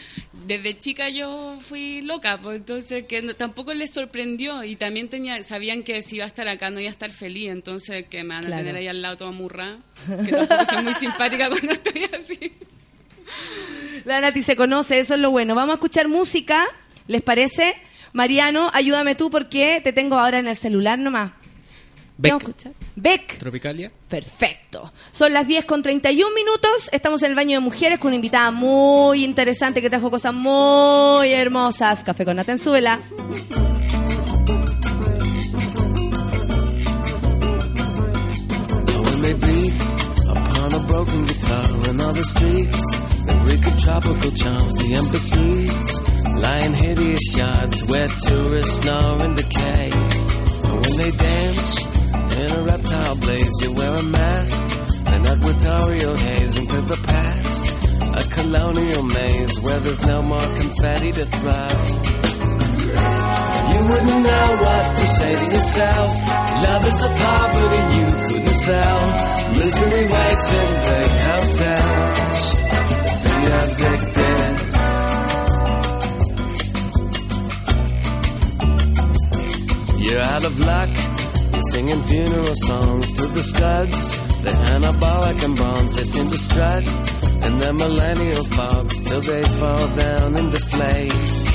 desde chica yo fui loca, pues entonces que no- tampoco les sorprendió y también tenía, sabían que si iba a estar acá no iba a estar feliz, entonces que me van a Claro. tener ahí al lado toda murra, que tampoco soy muy simpática cuando estoy así. La Nati se conoce, eso es lo bueno. Vamos a escuchar música, ¿les parece? Mariano, ayúdame tú porque te tengo ahora en el celular nomás. ¿Qué vamos a Beck. escuchar? Beck. Tropicalia. Perfecto. Son las 10 con 31 minutos. Estamos en el baño de mujeres con una invitada muy interesante que trajo cosas muy hermosas. Café con Natenzuela. Lying hideous shards where tourists snore and decay. And when they dance in a reptile blaze, you wear a mask, an equatorial haze into the past, a colonial maze where there's no more confetti to throw. You wouldn't know what to say to yourself. Love is a poverty you couldn't sell. Misery waits in big hotels be evicted. You're out of luck. Singing funeral songs to the studs. They're anabolic and bonds. They seem to strut in their millennial fogs till they fall down into deflate.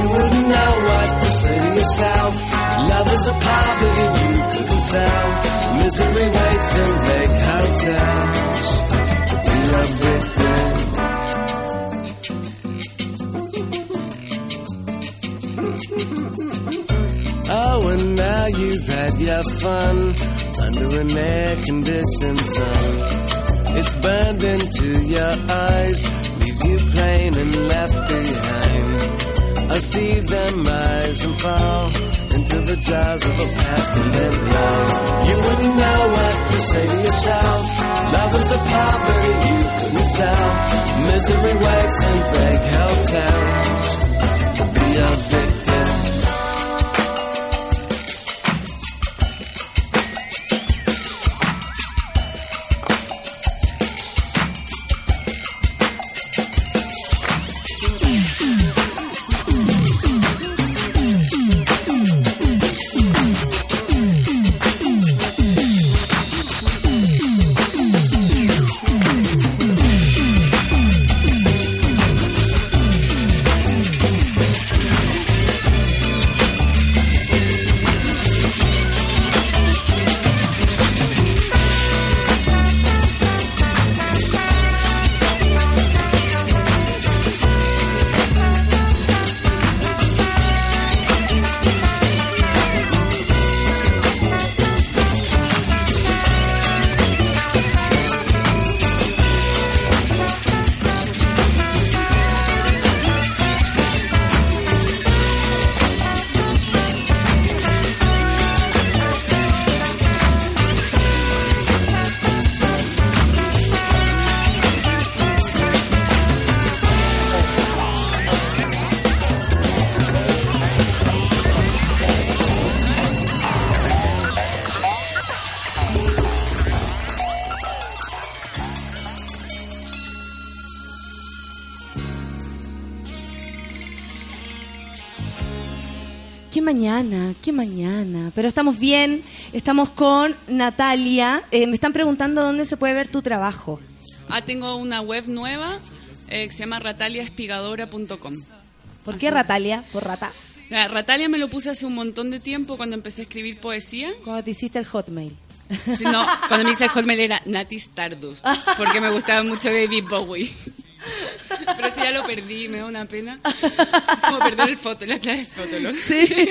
You wouldn't know what to say to yourself. Love is a poverty you couldn't sell. Misery waits in big hotels to be you've had your fun under an air-conditioned sun. It's burned into your eyes, leaves you plain and left behind. I see them rise and fall into the jaws of a past and then love. You wouldn't know what to say to yourself. Love is a poverty you couldn't sell. Misery waits in fake hotels be a victim. Bien, estamos con Natalia. Eh, me están preguntando dónde se puede ver tu trabajo. Ah, tengo una web nueva eh, que se llama rataliaespigadora.com. ¿Por qué Ratalia? Por rata. La Ratalia me lo puse hace un montón de tiempo cuando empecé a escribir poesía. Cuando te hiciste el hotmail. Sí, no, cuando me hice el hotmail era Nati Stardust, porque me gustaba mucho David Bowie. Pero eso ya lo perdí, me da una pena. Como perder el foto, la clave del fotolog. Sí.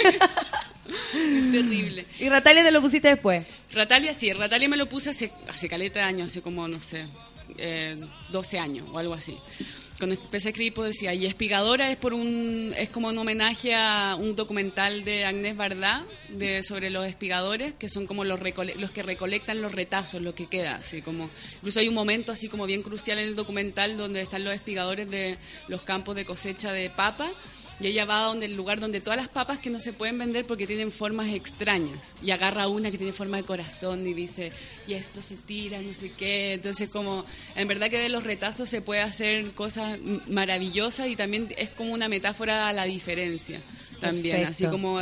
Terrible. ¿Y Ratalia te lo pusiste después? Ratalia, sí, Ratalia me lo puse hace, hace caleta de años, hace como, no sé, eh, 12 años o algo así. Cuando empecé a escribir poesía. Y Espigadora es por un es como un homenaje a un documental de Agnès Varda de, sobre los espigadores, que son como los, recole- los que recolectan los retazos, lo que queda. Así como, incluso hay un momento así como bien crucial en el documental donde están los espigadores de los campos de cosecha de papa. Y ella va a donde el lugar donde todas las papas que no se pueden vender porque tienen formas extrañas. Y agarra una que tiene forma de corazón y dice, y esto se tira, no sé qué. Entonces como, en verdad que de los retazos se puede hacer cosas maravillosas y también es como una metáfora a la diferencia. También, Perfecto. así como...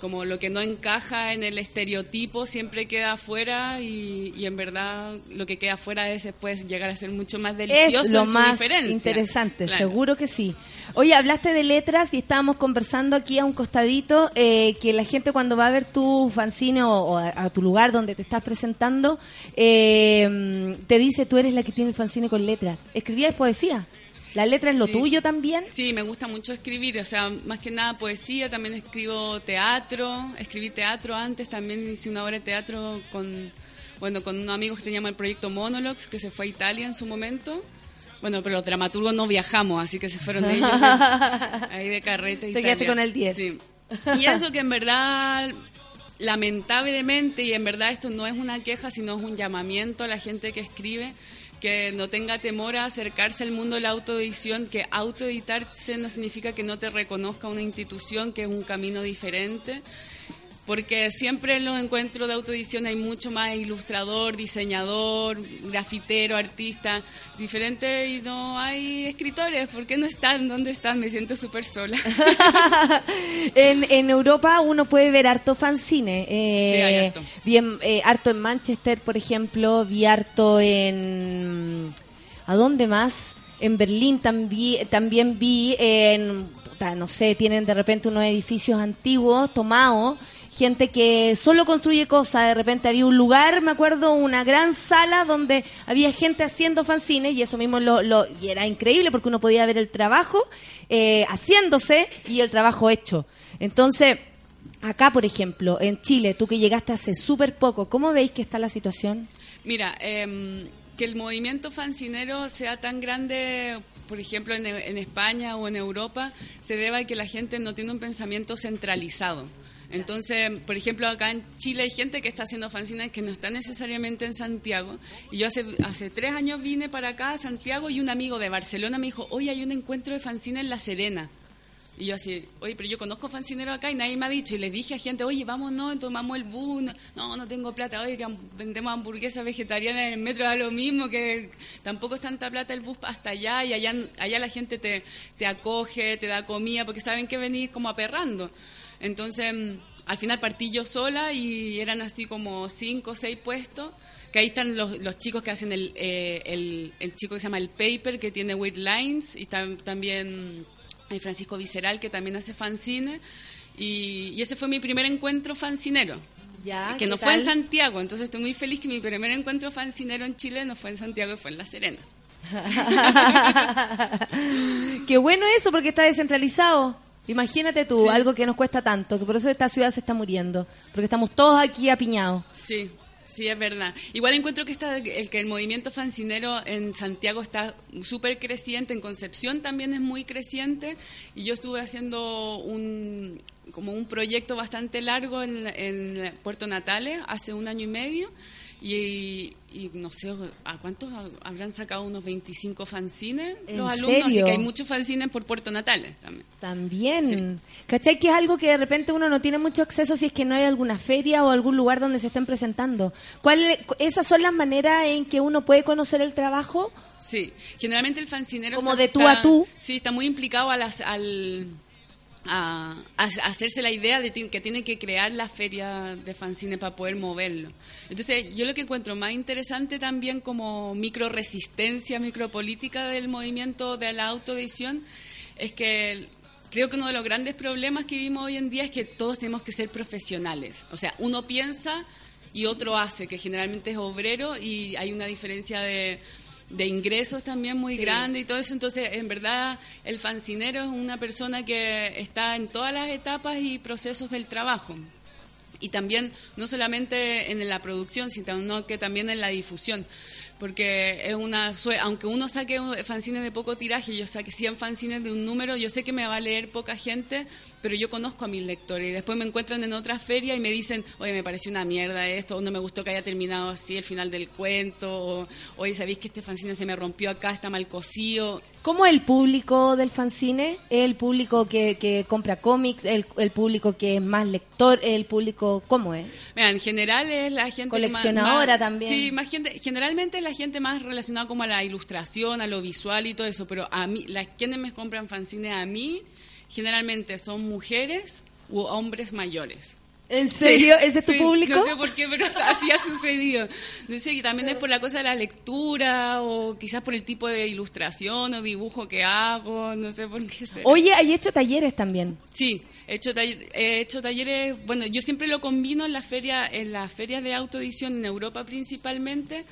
Como lo que no encaja en el estereotipo siempre queda afuera y, y en verdad lo que queda afuera es puede llegar a ser mucho más delicioso Es lo en más interesante, Claro. seguro que sí. Oye, hablaste de letras y estábamos conversando aquí a un costadito eh, que la gente cuando va a ver tu fanzine o, o a, a tu lugar donde te estás presentando, eh, te dice tú eres la que tiene el fanzine con letras. ¿Escribías poesía? ¿La letra es lo Sí. tuyo también? Sí, me gusta mucho escribir, o sea, más que nada poesía, también escribo teatro, escribí teatro antes, también hice una obra de teatro con, bueno, con unos amigos que llama el proyecto Monologues, que se fue a Italia en su momento. Bueno, pero los dramaturgos no viajamos, así que se fueron ellos ahí de carrete. Te quedaste con el 10. Sí. Y eso que en verdad, lamentablemente, y en verdad esto no es una queja, sino es un llamamiento a la gente que escribe, que no tenga temor a acercarse al mundo de la autoedición, que autoeditarse no significa que no te reconozca una institución, que es un camino diferente. Porque siempre en los encuentros de autoedición hay mucho más ilustrador, diseñador, grafitero, artista, diferente y no hay escritores. ¿Por qué no están? ¿Dónde están? Me siento súper sola. en, en Europa uno puede ver harto fanzine. eh, Sí, hay harto. Bien, eh, harto en Manchester, por ejemplo, vi harto en... ¿A dónde más? En Berlín también, también vi en... no sé, tienen de repente unos edificios antiguos tomados. Gente que solo construye cosas. De repente había un lugar, me acuerdo, una gran sala donde había gente haciendo fanzines y eso mismo lo, lo- y era increíble porque uno podía ver el trabajo eh, haciéndose y el trabajo hecho. Entonces, acá, por ejemplo, en Chile, tú que llegaste hace súper poco, ¿cómo veis que está la situación? Mira, em, que el movimiento fancinero sea tan grande, por ejemplo, en, en España o en Europa, se debe a que la gente no tiene un pensamiento centralizado. Entonces, por ejemplo, acá en Chile hay gente que está haciendo fanzines que no está necesariamente en Santiago. Y yo hace, hace tres años vine para acá, a Santiago, y un amigo de Barcelona me dijo, hoy hay un encuentro de fanzines en La Serena. Y yo así, oye, pero yo conozco fancinero acá y nadie me ha dicho. Y le dije a gente, oye, vámonos, tomamos el bus. No, No, tengo plata. Oye, que vendemos hamburguesas vegetarianas en el metro, da lo mismo, que tampoco es tanta plata el bus hasta allá. Y allá, allá la gente te, te acoge, te da comida, porque saben que venís como aperrando. Entonces, mm, al final partí yo sola y eran así como cinco o seis puestos. Que ahí están los, los chicos que hacen el, eh, el, el chico que se llama El Paper, que tiene Weird Lines, y tam- también hay Francisco Visceral, que también hace fanzine. Y, y ese fue mi primer encuentro fancinero. Ya, que ¿qué no fue en? Santiago, entonces estoy muy feliz que mi primer encuentro fancinero en Chile no fue en Santiago, fue en La Serena. Qué bueno eso porque está descentralizado. Imagínate tú, Sí. algo que nos cuesta tanto, que por eso esta ciudad se está muriendo, porque estamos todos aquí apiñados. Sí, sí, es verdad. Igual encuentro que, está, el, que el movimiento fancinero en Santiago está súper creciente, en Concepción también es muy creciente, y yo estuve haciendo un como un proyecto bastante largo en, en Puerto Natales hace un año y medio, y, y no sé, ¿a cuántos habrán sacado unos 25 fanzines ¿En los alumnos? Así que hay muchos fanzines por Puerto Natales también. También. ¿Cachai? Que es algo que de repente uno no tiene mucho acceso si es que no hay alguna feria o algún lugar donde se estén presentando. ¿Cuál, ¿Esas son las maneras en que uno puede conocer el trabajo? Sí, generalmente el fancinero Como está- de tú está- a tú. Sí, está muy implicado a las, al, a, a hacerse la idea de que tiene que crear la feria de fanzine para poder moverlo. Entonces, yo lo que encuentro más interesante también como micro resistencia, micropolítica del movimiento de la autoedición es que creo que uno de los grandes problemas que vivimos hoy en día es que todos tenemos que ser profesionales. O sea, uno piensa y otro hace, que generalmente es obrero y hay una diferencia de, de ingresos también muy grande y todo eso. Entonces, en verdad, el fancinero es una persona que está en todas las etapas y procesos del trabajo. Y también, no solamente en la producción, sino que también en la difusión. Porque es una aunque uno saque fanzines de poco tiraje, yo saque 100 fanzines de un número, yo sé que me va a leer poca gente, pero yo conozco a mis lectores y después me encuentran en otra feria y me dicen, oye, me pareció una mierda esto, o no me gustó que haya terminado así el final del cuento, o oye, ¿sabéis que este fanzine se me rompió acá, está mal cosido? ¿Cómo es el público del fanzine? ¿Es el público que, que compra cómics? ¿El, ¿El público que es más lector? ¿El público cómo es? Mira, en general es la gente Coleccionadora más- también. Sí, más gente. Generalmente es la gente más relacionada como a la ilustración, a lo visual y todo eso. Pero a mí, las quienes me compran fanzines a mí, generalmente son mujeres u hombres mayores. ¿En serio? Sí, ¿Ese es tu sí, público? No sé por qué, pero así ha sucedido. No sé, y también es por la cosa de la lectura o quizás por el tipo de ilustración o dibujo que hago, no sé por qué será. Oye, hay hecho talleres también. Sí, he hecho, he hecho talleres, bueno, yo siempre lo combino en la feria, en las ferias de autoedición en Europa principalmente.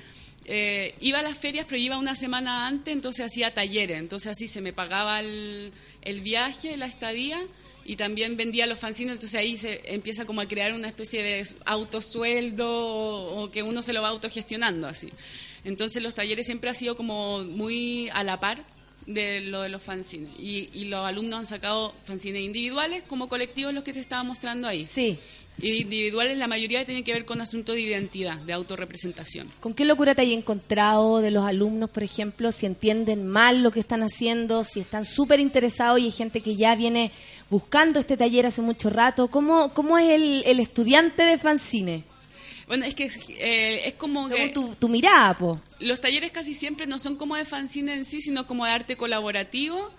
Eh, iba a las ferias, pero iba una semana antes, entonces hacía talleres, entonces así se me pagaba el, el viaje, la estadía y también vendía los fanzines, entonces ahí se empieza como a crear una especie de autosueldo o, o que uno se lo va autogestionando así. Entonces los talleres siempre ha sido como muy a la par de lo de los fanzines. Y, y los alumnos han sacado fanzines individuales como colectivos los que te estaba mostrando ahí. Sí. Y individuales la mayoría tienen que ver con asuntos de identidad, de autorrepresentación. ¿Con qué locura te hay encontrado de los alumnos, por ejemplo, si entienden mal lo que están haciendo, si están súper interesados y hay gente que ya viene buscando este taller hace mucho rato? ¿Cómo, cómo es el, el estudiante de fanzine? Bueno, es que eh, es como Según que tu, tu mirada, po. los talleres casi siempre no son como de fanzine en sí, sino como de arte colaborativo.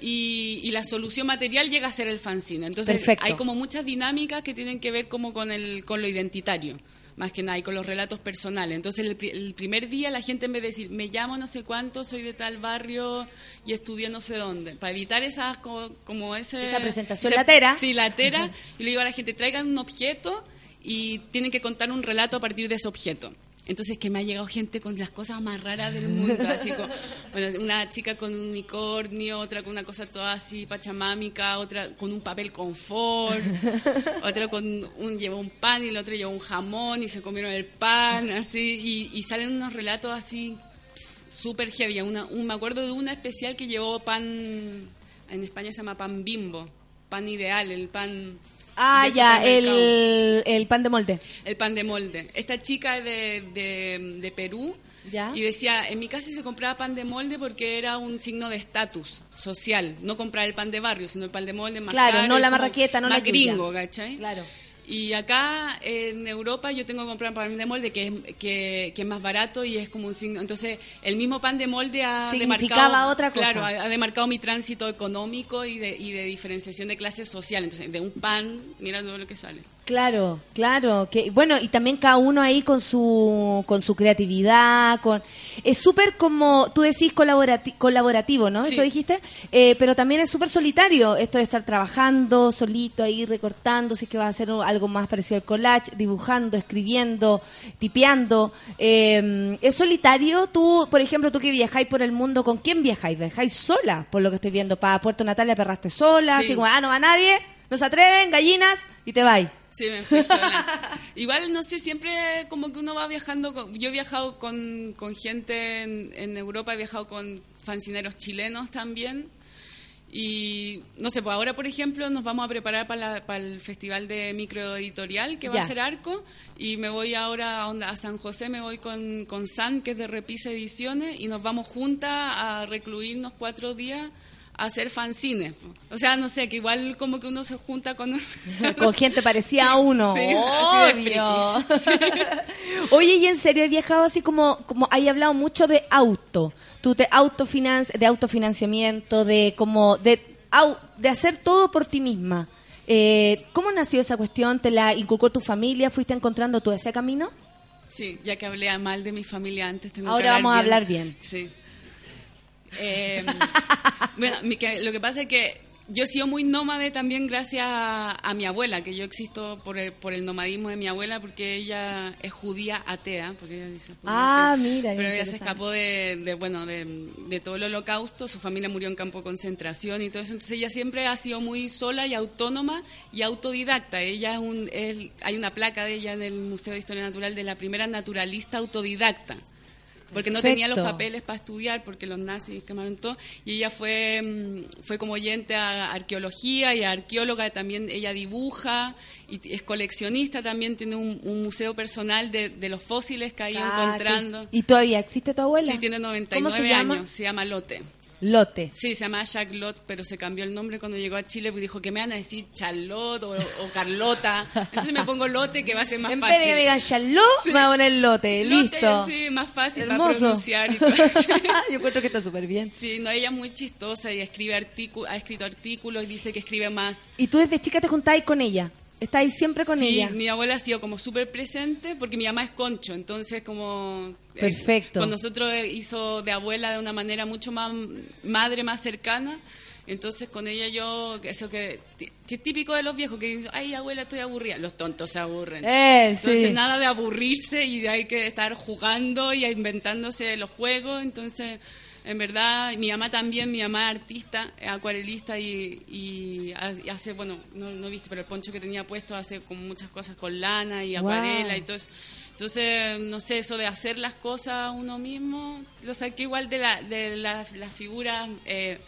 Y, y la solución material llega a ser el fanzine. Entonces Perfecto. hay como muchas dinámicas que tienen que ver como con, el, con lo identitario, más que nada, y con los relatos personales. Entonces el, el primer día la gente en vez de decir, me llamo no sé cuánto, soy de tal barrio y estudié no sé dónde, para evitar esas co- como ese, Esa presentación ese- latera. Sí, latera. y le digo a la gente, traigan un objeto y tienen que contar un relato a partir de ese objeto. Entonces, que me ha llegado gente con las cosas más raras del mundo, así como, bueno, una chica con un unicornio, otra con una cosa toda así pachamámica, otra con un papel confort, otra con un, llevó un pan y el otro llevó un jamón y se comieron el pan, así, y, y salen unos relatos así súper heavy. Una, un, me acuerdo de una especial que llevó pan, en España se llama pan bimbo, pan ideal, el pan... Ah, ya, el, el pan de molde. El pan de molde. Esta chica de, de, de Perú Ya. y decía, en mi casa se compraba pan de molde porque era un signo de estatus social. No comprar el pan de barrio, sino el pan de molde más Claro, caro no la marraqueta, no más la gringo, ¿cachai? Claro. Y acá en Europa yo tengo que comprar pan de molde que es, que, que es más barato y es como un signo. Entonces, el mismo pan de molde ha Significaba demarcado, otra cosa. Claro, ha, ha demarcado mi tránsito económico y de, y de diferenciación de clase social. Entonces, de un pan, mira todo lo que sale. Claro, claro, que bueno, y también cada uno ahí con su con su creatividad, con es súper como tú decís colaborati- colaborativo, ¿no? Sí. Eso dijiste, Eh, pero también es súper solitario esto de estar trabajando solito ahí recortando, si es que vas a hacer algo más parecido al collage, dibujando, escribiendo, tipeando. Eh, es solitario. Tú, por ejemplo, tú que viajáis por el mundo, ¿con quién viajáis? ¿Viajáis sola? Por lo que estoy viendo, para Puerto Natalia perraste sola, Sí. así como ah no va nadie, no se atreven, gallinas y te vais. Sí, me fui sola. Igual, no sé, siempre como que uno va viajando. con- yo he viajado con, con gente en, en Europa, he viajado con fancineros chilenos también. Y no sé, pues ahora, por ejemplo, nos vamos a preparar para, la- para el festival de microeditorial que va Ya. a ser Arco. Y me voy ahora a, onda- a San José, me voy con, con San, que es de Repisa Ediciones, y nos vamos juntas a recluirnos cuatro días hacer fanzines. O sea, no sé, que igual como que uno se junta con... con gente parecida a uno. Sí, así de Obvio. frikis. Oye, y en serio, he viajado así como, como hay hablado mucho de auto. Tú te autofinan de autofinanciamiento, de como de au- de hacer todo por ti misma. Eh, ¿Cómo nació esa cuestión? ¿Te la inculcó tu familia? ¿Fuiste encontrando tú ese camino? Sí, ya que hablé mal de mi familia antes, tengo que Ahora vamos a hablar bien. Sí. Eh, bueno, que- lo que pasa es que yo he sido muy nómade también gracias a, a mi abuela, que yo existo por el, por el nomadismo de mi abuela, porque ella es judía atea, porque ella dice Ah, atea. mira, Pero ella se escapó de, de, bueno, de, de todo el holocausto, su familia murió en campo de concentración y todo eso, entonces ella siempre ha sido muy sola y autónoma y autodidacta. Ella es un, es- hay una placa de ella en el Museo de Historia Natural de la primera naturalista autodidacta porque no tenía los papeles para estudiar porque los nazis quemaron todo y ella fue mm, fue como oyente a arqueología y a arqueóloga también ella dibuja y es coleccionista también tiene un, un museo personal de, de los fósiles que ha ido Ah, encontrando ¿Y todavía existe tu abuela? sí tiene ¿Cómo 99 se llama? años se llama Lote Lote. Sí, se llamaba Jacques Lot, pero se cambió el nombre cuando llegó a Chile porque dijo que me van a decir Charlotte o, o Carlota. Entonces me pongo Lote que va a ser más En vez fácil. de que me digan Charlotte, me voy a poner Lote. Lote, Listo. Sí, más fácil Hermoso. para pronunciar y todo. Yo encuentro que está súper bien. Sí, no, ella es muy chistosa y escribe artículos, ha escrito artículos y dice que escribe más. ¿Y tú desde chica te juntabas con ella? ¿Estáis siempre con sí, ella? mi abuela ha sido como súper presente porque mi mamá es concho, entonces como... eh, Perfecto. con nosotros eh, hizo de abuela de una manera mucho más madre, más cercana. Entonces con ella yo, eso que, que es típico de los viejos, que dicen, ay abuela, estoy aburrida. Los tontos se aburren. Eh, Entonces sí. nada de aburrirse y hay que estar jugando y inventándose los juegos. Entonces, en verdad, mi mamá también, mi mamá es artista, es acuarelista y, y ha- y hace, bueno, no, no viste, pero el poncho que tenía puesto hace como muchas cosas con lana y Wow. acuarela y todo eso. Entonces, no sé, eso de hacer las cosas uno mismo, lo saqué igual de, la, de la- las figuras eh,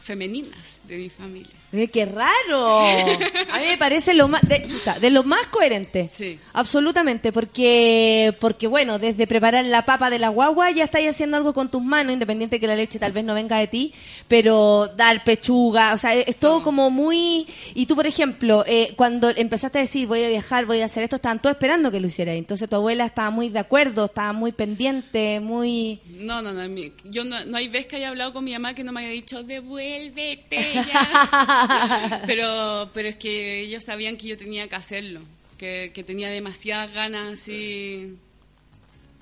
femeninas de mi familia. Eh, ¡Qué raro! A mí me parece lo más, de, chuta, de lo más coherente. Sí. Absolutamente, porque, porque bueno, desde preparar la papa de la guagua ya estáis haciendo algo con tus manos, independiente que la leche tal vez no venga de ti, pero dar pechuga, o sea, es todo como muy... Y tú, por ejemplo, eh, cuando empezaste a decir voy a viajar, voy a hacer esto, estaban todos esperando que lo hicieras. Entonces tu abuela estaba muy de acuerdo, estaba muy pendiente, muy... No, no, no. Yo no, no hay vez que haya hablado con mi mamá que no me haya dicho, devuélvete ya. pero, pero es que ellos sabían que yo tenía que hacerlo, que, que tenía demasiadas ganas así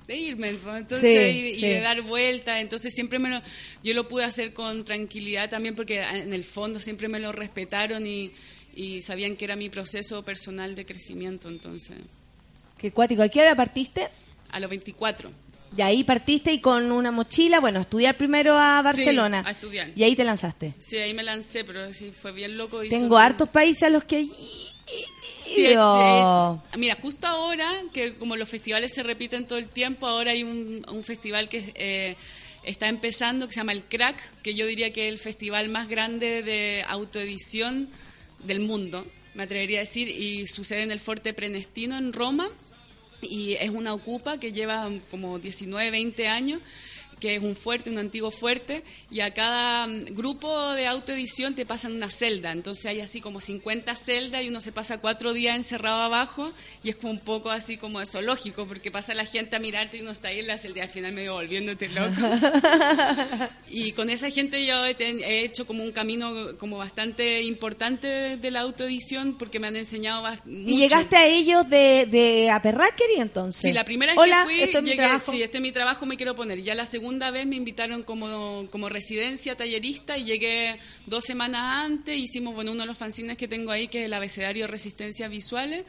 de irme, pues, entonces, Sí, y, de dar vueltas. Entonces siempre me lo, yo lo pude hacer con tranquilidad también porque en el fondo siempre me lo respetaron y, y sabían que era mi proceso personal de crecimiento. Entonces, Qué cuático. ¿A qué edad partiste? a los 24. Y ahí partiste y con una mochila, bueno, estudiar primero a Barcelona. a estudiar. Y ahí te lanzaste. Sí, ahí me lancé, pero sí, fue bien loco. Tengo hartos países a los que... Sí, eh, eh, mira, justo ahora, que como los festivales se repiten todo el tiempo, ahora hay un, un festival que eh, está empezando, que se llama El Crack, que yo diría que es el festival más grande de autoedición del mundo, me atrevería a decir, y sucede en el Forte Prenestino en Roma, y es una ocupa que lleva como 19, 20 años que es un fuerte, un antiguo fuerte, y a cada mm, grupo de autoedición te pasan una celda. Entonces hay así como 50 celdas y uno se pasa cuatro días encerrado abajo y es como un poco así como de zoológico, porque pasa la gente a mirarte y uno está ahí en la celda y al final medio volviéndote loco. y con esa gente yo he, hecho como un camino como bastante importante de, la autoedición porque me han enseñado bast- Y mucho. llegaste a ellos de, de Aperraquery entonces. Sí, la primera vez Hola, que fui, esto es mi llegué, trabajo. sí, este es mi trabajo, me quiero poner. Ya la segunda vez me invitaron como, como residencia tallerista y llegué dos semanas antes, hicimos, bueno, uno de los fanzines que tengo ahí, que es el abecedario Resistencias Visuales.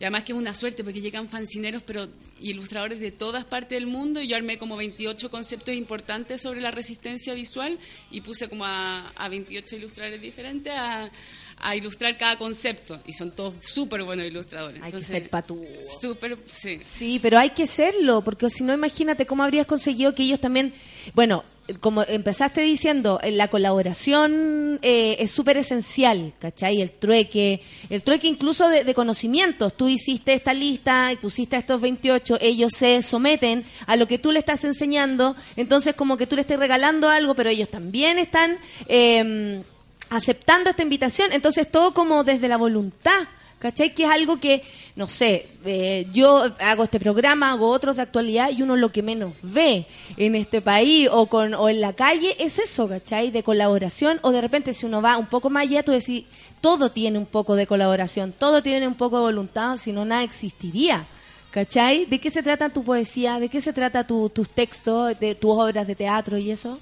Y además que es una suerte porque llegan fanzineros pero ilustradores de todas partes del mundo y yo armé como 28 conceptos importantes sobre la resistencia visual y puse como a, a 28 ilustradores diferentes a, a ilustrar cada concepto y son todos súper buenos ilustradores. Hay que ser patú. Súper, sí. Sí, pero hay que serlo, porque si no, imagínate cómo habrías conseguido que ellos también, bueno, como empezaste diciendo, eh, la colaboración eh, es súper esencial, ¿cachai? El trueque, el trueque incluso de, de conocimientos. Tú hiciste esta lista, y pusiste a estos 28, ellos se someten a lo que tú le estás enseñando, entonces como que tú le estás regalando algo, pero ellos también están... eh, aceptando esta invitación, entonces todo como desde la voluntad, ¿Cachai? Que es algo que, no sé, eh, yo hago este programa, hago otros de actualidad y uno lo que menos ve en este país o, con, o en la calle es eso, ¿cachai? De colaboración o de repente si uno va un poco más allá, tú decís, todo tiene un poco de colaboración, todo tiene un poco de voluntad, si no nada existiría. ¿Cachai? ¿De qué se trata tu poesía? ¿De qué se trata tu- tus textos, de tus obras de teatro y eso?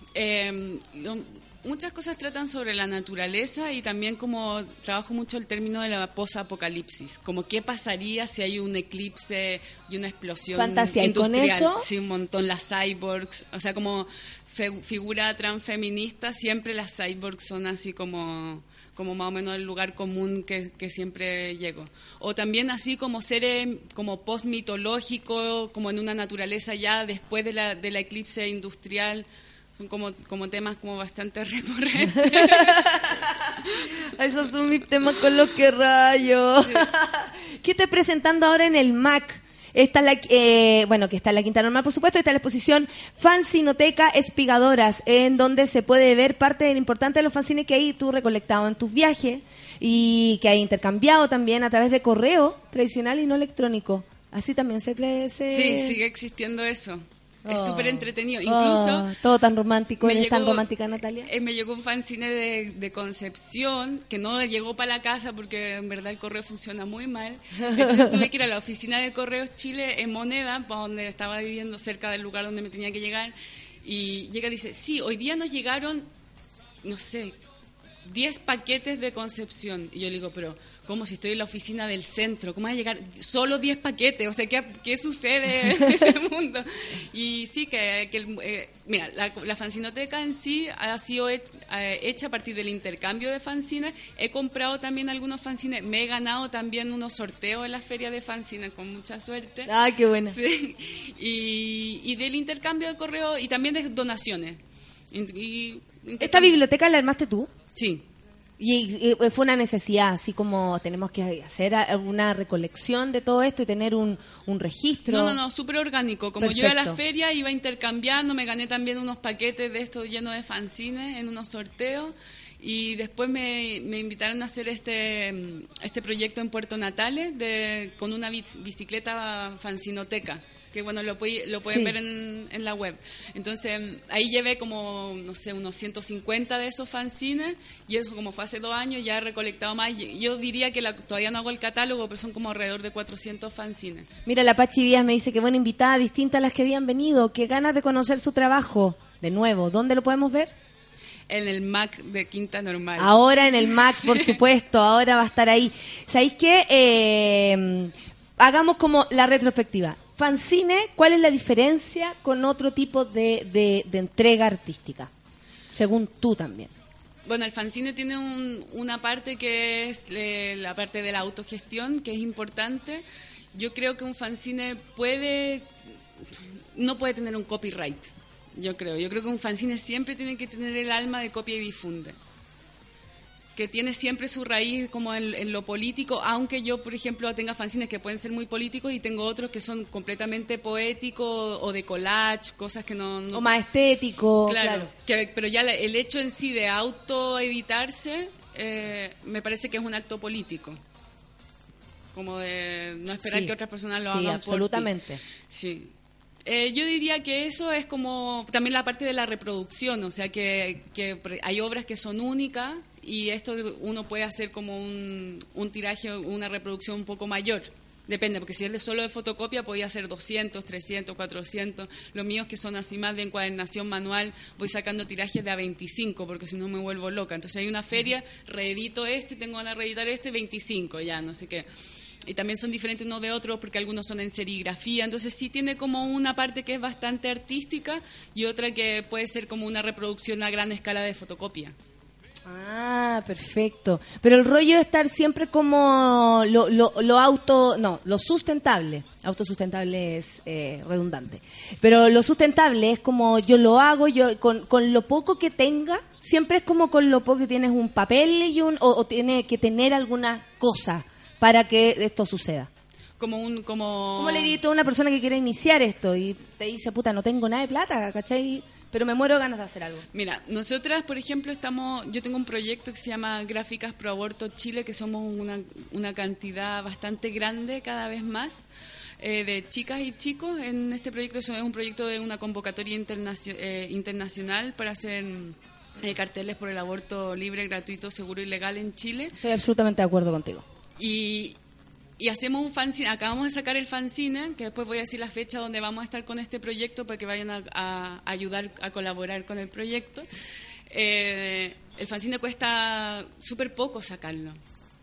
Lo- muchas cosas tratan sobre la naturaleza y también como trabajo mucho el término de la posapocalipsis, como qué pasaría si hay un eclipse y una explosión Fantasía, ¿y con industrial. eso? Sí, un montón las cyborgs, o sea, como fe- figura transfeminista, siempre las cyborgs son así como como más o menos el lugar común que, que siempre llego. O también así como seres como post-mitológico, como en una naturaleza ya después de la, de la eclipse industrial, son como, como temas como bastante recurrentes. Esos son mis temas con los que rayo. ¿Qué estoy presentando ahora en el MAC? Está la, eh, bueno, que está en la Quinta Normal, por supuesto, está la exposición Fanzinoteca Espigadoras, en donde se puede ver parte del importante de los fanzines que hay tú recolectado en tus viajes y que hay intercambiado también a través de correo tradicional y no electrónico. Así también se... cre- se- Sí, sigue existiendo eso. Es súper entretenido. Incluso Oh, todo tan romántico, me eres tan romántica, Natalia. eh, me llegó un fanzine de, de Concepción que no llegó para la casa porque en verdad el correo funciona muy mal. Entonces tuve que ir a la oficina de Correos Chile en Moneda, pa' donde estaba viviendo cerca del lugar donde me tenía que llegar. Y llega y dice, sí, hoy día nos llegaron, no sé, 10 paquetes de Concepción. Y yo le digo, pero ¿cómo si estoy en la oficina del centro? ¿Cómo va a llegar solo 10 paquetes? O sea, ¿qué, qué sucede en este mundo? Y sí, que, que el- eh, mira, la, la fanzinoteca en sí ha sido eh, hecha a partir del intercambio de fanzines. He comprado también algunos fanzines. Me he ganado también unos sorteos en la feria de fanzines con mucha suerte. Ah, qué buena. Sí. Y, y del intercambio de correo y también de donaciones. Y- y- ¿Esta biblioteca la armaste tú? Sí. Y, y fue una necesidad, así como tenemos que hacer una recolección de todo esto y tener un, un registro. No, no, no, súper orgánico. Como yo iba a la feria, iba intercambiando, me gané también unos paquetes de estos llenos de fanzines en unos sorteos. Y después me, me invitaron a hacer este, mm, este proyecto en Puerto Natales de, con una bici- bicicleta fanzinoteca. Que bueno, lo, puede- lo pueden Sí. ver en, en la web. Entonces, ahí llevé como, no sé, unos 150 de esos fanzines. Y eso, como fue hace dos años, ya he recolectado más. Yo diría que la- todavía no hago el catálogo, pero son como alrededor de 400 fanzines. Mira, la Pachi Díaz me dice que buena invitada, distinta a las que habían venido, que ganas de conocer su trabajo. De nuevo, ¿dónde lo podemos ver? En el Mac de Quinta Normal. Ahora en el Mac, por supuesto, ahora va a estar ahí. ¿Sabéis qué? Eh, hagamos como la retrospectiva. Fanzine, ¿cuál es la diferencia con otro tipo de, de- entrega artística? Según tú también. Bueno, el fanzine tiene un- una parte que es eh, la parte de la autogestión, que es importante. Yo creo que un fanzine puede, no puede tener un copyright. Yo creo. Yo creo que un fanzine siempre tiene que tener el alma de copia y difunde. Que tiene siempre su raíz como en, en lo político, aunque yo, por ejemplo, tenga fanzines que pueden ser muy políticos y tengo otros que son completamente poéticos o de collage, cosas que no... no- O más estético, Claro, claro. que- pero ya el hecho en sí de autoeditarse eh, me parece que es un acto político. Como de no esperar Sí. que otras personas lo Sí, hagan. por ti. absolutamente. Sí. Eh, yo diría que eso es como también la parte de la reproducción, o sea que, hay obras que son únicas y esto uno puede hacer como un, un tiraje, una reproducción un poco mayor. Depende, porque si es solo de fotocopia podía ser 200, 300, 400. Los míos que son así más de encuadernación manual, voy sacando tirajes de a 25 porque si no me vuelvo loca. Entonces hay una feria, reedito este, tengo ganas de reeditar este, 25 ya, no sé qué y también son diferentes unos de otros porque algunos son en serigrafía, entonces sí tiene como una parte que es bastante artística y otra que puede ser como una reproducción a gran escala de fotocopia. Ah, perfecto. Pero el rollo es estar siempre como lo, lo, lo auto, no, lo sustentable. Autosustentable es eh, redundante. Pero lo sustentable es como yo lo hago, yo con, con lo poco que tenga, siempre es como con lo poco que tienes un papel y un, o, o tiene que tener alguna cosa para que esto suceda. como un... Como... ¿Cómo le diría tú a una persona que quiere iniciar esto y te dice, puta, no tengo nada de plata, ¿cachai? Pero me muero ganas de hacer algo. Mira, nosotras, por ejemplo, estamos, yo tengo un proyecto que se llama Gráficas Pro Aborto Chile, que somos una, una cantidad bastante grande cada vez más eh, de chicas y chicos en este proyecto. Es un proyecto de una convocatoria internacio- eh, internacional para hacer eh, carteles por el aborto libre, gratuito, seguro y legal en Chile. Estoy absolutamente de acuerdo contigo. Y, y hacemos un fanzine, acabamos de sacar el fanzine, que después voy a decir la fecha donde vamos a estar con este proyecto para que vayan a, ayudar a colaborar con el proyecto. Eh, el fanzine cuesta súper poco sacarlo.